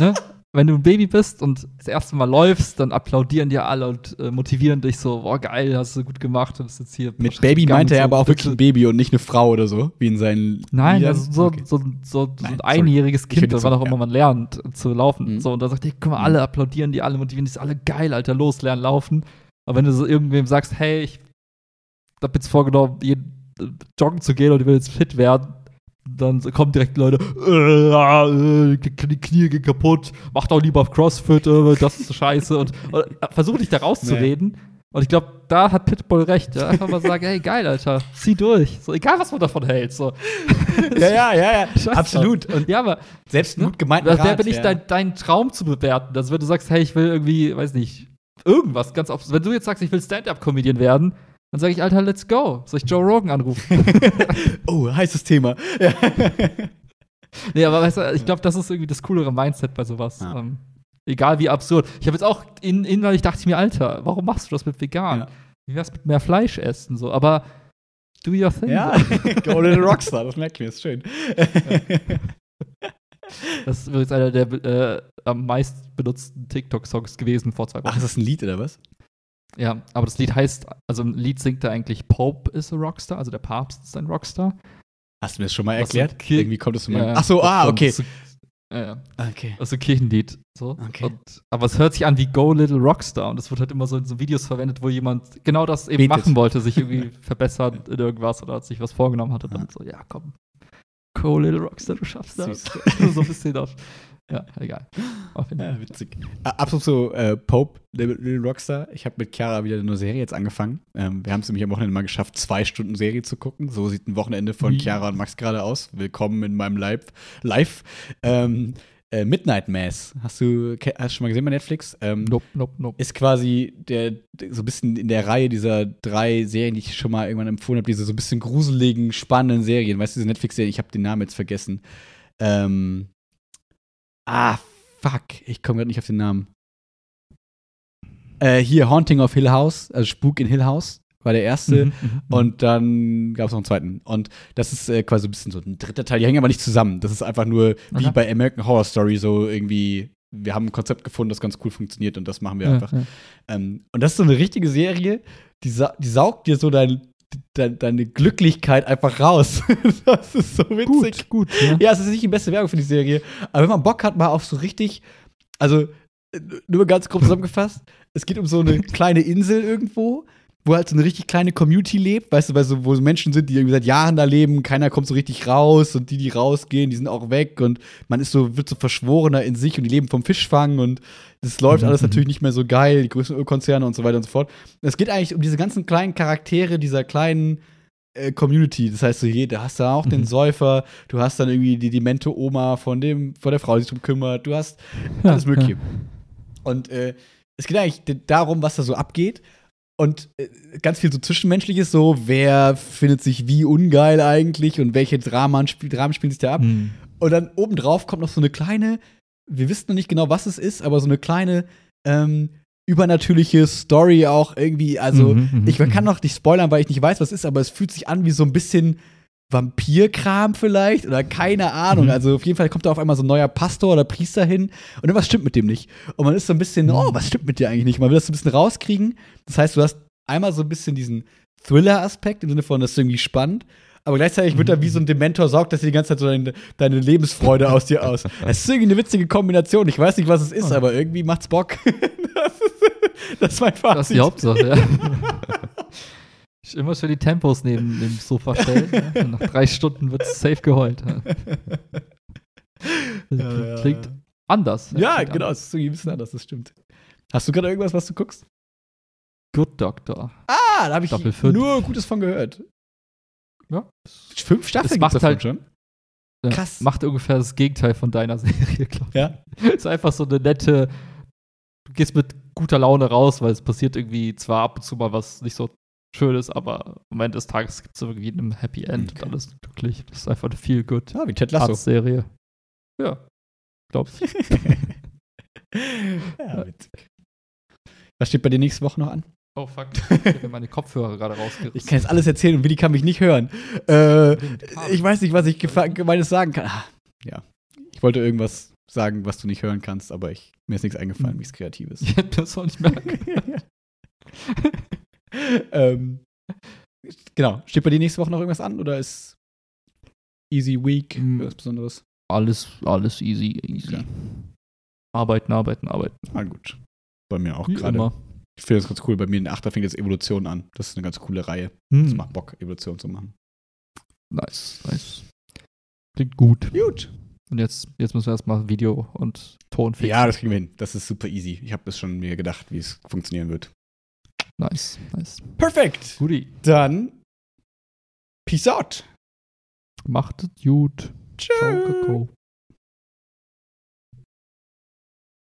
ne, wenn du ein Baby bist und das erste Mal läufst, dann applaudieren dir alle und äh, motivieren dich so, boah, geil, hast du gut gemacht, du bist jetzt hier. Mit Baby meinte er aber auch wirklich ein Baby und nicht eine Frau oder so, wie in seinen. Nein, Liedern. also so, Okay. so, so, so Nein, ein einjähriges Ich Kind, das wann so, auch immer ja. man lernt äh, zu laufen. Mhm. So, und da sagt er, guck mal, Mhm. alle applaudieren die, alle motivieren die, ist alle geil, Alter, los, lernen laufen. Aber wenn du so irgendwem sagst, hey, ich hab jetzt vorgenommen, jeden, äh, joggen zu gehen und ich will jetzt fit werden, dann kommen direkt Leute, äh, äh, die Knie gehen kaputt, mach doch lieber auf CrossFit, äh, das ist so scheiße. Und, und äh, versuch dich da rauszureden. Und ich glaube, da hat Pitbull recht. Ja? Einfach mal sagen, hey, geil, Alter, zieh durch. So, egal, was man davon hält. So. Ja, ja, ja, ja. Scheiß Absolut. Und Ja, aber selbst ne? gut gemeint. wer, wer bin ich, dein, deinen Traum zu bewerten? Also, wenn du sagst, hey, ich will irgendwie, weiß nicht, irgendwas ganz oft. Wenn du jetzt sagst, ich will Stand-Up-Comedian werden, dann sage ich, Alter, let's go. Soll ich Joe Rogan anrufen? oh, heißes Thema. Ja. nee, aber weißt du, ich glaube, das ist irgendwie das coolere Mindset bei sowas. Ja. Ähm, egal wie absurd. Ich habe jetzt auch in, innerlich dachte ich mir, Alter, warum machst du das mit vegan? Ja. Wie wär's mit mehr Fleisch essen? So, aber do your thing. ja, Go Little Rockstar, das merkt mir, ist schön. Das ist übrigens einer der äh, am meist benutzten TikTok-Songs gewesen vor zwei Wochen. Ach, ist das ein Lied oder was? Ja, aber das Lied heißt, also im Lied singt er eigentlich Pope is a Rockstar, also der Papst ist ein Rockstar. Hast du mir das schon mal erklärt? Kir- Irgendwie kommt das von Ja, meinem. Ach so, ah, okay. so- Ja, ja. Okay. Also Kirchenlied. So. Okay. Und, aber es hört sich an wie Go Little Rockstar und es wird halt immer so in so Videos verwendet, wo jemand genau das eben Betet. machen wollte, sich irgendwie verbessern in irgendwas oder sich was vorgenommen hatte. Dann Ja. so, ja, komm. Go Little Rockstar, du schaffst das. So ein bisschen auf. Ja, egal. Auf jeden Fall. Ja, witzig. Absolut so, äh, Pope, Little Rockstar. Ich habe mit Chiara wieder eine Serie jetzt angefangen. Ähm, wir haben es nämlich am Wochenende mal geschafft, zwei Stunden Serie zu gucken. So sieht ein Wochenende von Wie? Chiara und Max gerade aus. Willkommen in meinem Live. Live. Ähm, äh, Midnight Mass. Hast du, hast schon mal gesehen bei Netflix? Ähm, Nope, nope, nope. ist quasi der so ein bisschen in der Reihe dieser drei Serien, die ich schon mal irgendwann empfohlen habe, diese so ein bisschen gruseligen, spannenden Serien. Weißt du, diese Netflix-Serie, ich habe den Namen jetzt vergessen. Ähm, ah, fuck, ich komme gerade nicht auf den Namen. Äh, hier, Haunting of Hill House, also Spuk in Hill House, war der erste. Mhm, mhm, mhm. Und dann gab es noch einen zweiten. Und das ist äh, quasi ein bisschen so ein dritter Teil. Die hängen aber nicht zusammen. Das ist einfach nur wie Aha. bei American Horror Story so irgendwie. Wir haben ein Konzept gefunden, das ganz cool funktioniert und das machen wir ja, einfach. ja. Ähm, und das ist so eine richtige Serie, die, sa die saugt dir so dein, de deine Glücklichkeit einfach raus. das ist so witzig. Gut, gut. Ja. Ja, es ist nicht die beste Werbung für die Serie, aber wenn man Bock hat, mal auf so richtig, also äh, nur ganz grob zusammengefasst, es geht um so eine kleine Insel irgendwo, wo halt so eine richtig kleine Community lebt, weißt du, weil so, wo so Menschen sind, die irgendwie seit Jahren da leben, keiner kommt so richtig raus und die, die rausgehen, die sind auch weg und man ist so, wird so verschworener in sich und die leben vom Fischfang und das läuft Mhm, alles mhm. natürlich nicht mehr so geil, die größten Ölkonzerne und so weiter und so fort. Es geht eigentlich um diese ganzen kleinen Charaktere dieser kleinen äh, Community. Das heißt, so da hast du auch den Mhm. Säufer, du hast dann irgendwie die demente Oma von dem, von der Frau, die sich drum kümmert, du hast Ja, alles Mögliche. ja. Und äh, es geht eigentlich darum, was da so abgeht. Und äh, ganz viel so Zwischenmenschliches, so wer findet sich wie ungeil eigentlich und welche Dramen, spiel, Dramen spielen sich da ab. Hm. Und dann obendrauf kommt noch so eine kleine, wir wissen noch nicht genau, was es ist, aber so eine kleine ähm, übernatürliche Story auch irgendwie. Also, Mhm, mhm, ich kann mhm. noch nicht spoilern, weil ich nicht weiß, was es ist, aber es fühlt sich an wie so ein bisschen Vampirkram vielleicht oder keine Ahnung. Mhm. Also auf jeden Fall kommt da auf einmal so ein neuer Pastor oder Priester hin und irgendwas stimmt mit dem nicht. Und man ist so ein bisschen, Mhm. oh, was stimmt mit dir eigentlich nicht? Man will das so ein bisschen rauskriegen. Das heißt, du hast einmal so ein bisschen diesen Thriller-Aspekt im Sinne von, das ist irgendwie spannend. Aber gleichzeitig wird er wie so ein Dementor saugt, dass dir die ganze Zeit so deine, deine Lebensfreude aus dir aus. Es ist irgendwie eine witzige Kombination. Ich weiß nicht, was es ist, Oh. aber irgendwie macht's Bock. das, ist, das ist mein Fazit. Das ist die Hauptsache, ja. Ich immer schön die Tempos neben dem Sofa stellen. ja. Und nach drei Stunden wird es safe geheult. Ja. Ja, ja, Klingt ja. anders. Ja, klingt genau, anders. es ist irgendwie ein bisschen anders, das stimmt. Hast du gerade irgendwas, was du guckst? Good Doctor. Ah, da habe ich Staffel nur Gutes von gehört. Ja. Fünf Staffeln macht halt- schon. Ja, Krass. Macht ungefähr das Gegenteil von deiner Serie, glaube Ja. ich. Ist einfach so eine nette. Du gehst mit guter Laune raus, weil es passiert irgendwie zwar ab und zu mal was nicht so Schönes, aber am Ende des Tages gibt es irgendwie ein Happy End Okay. und alles ist glücklich. Das ist einfach eine viel good Ja, wie Ted Lasso. Serie. Ja, glaube ich. ja, witzig. Was steht bei dir nächste Woche noch an? Oh fuck, ich habe mir meine Kopfhörer gerade rausgerissen. Ich kann jetzt alles erzählen und Willi kann mich nicht hören. Äh, ich weiß nicht, was ich Gemeines sagen kann. Ah, ja. Ich wollte irgendwas sagen, was du nicht hören kannst, aber ich, mir ist nichts eingefallen, nichts Kreatives. Ich hätte das auch nicht merken. ähm, genau. Steht bei dir nächste Woche noch irgendwas an oder ist Easy Week Hm. was Besonderes? Alles, alles easy, easy. Okay. Arbeiten, arbeiten, arbeiten. Ah, gut. Bei mir auch gerade. Ich finde das ganz cool. Bei mir in der Achter fängt jetzt Evolution an. Das ist eine ganz coole Reihe. Das Hm. macht Bock, Evolution zu machen. Nice, nice. Klingt gut. Gut. Und jetzt, jetzt müssen wir erstmal Video und Ton fixen. Ja, das kriegen wir hin. Das ist super easy. Ich habe das schon mir gedacht, wie es funktionieren wird. Nice, nice. Perfekt. Guti. Dann Peace out. Macht es gut. Ciao, Tschüss. Kakao.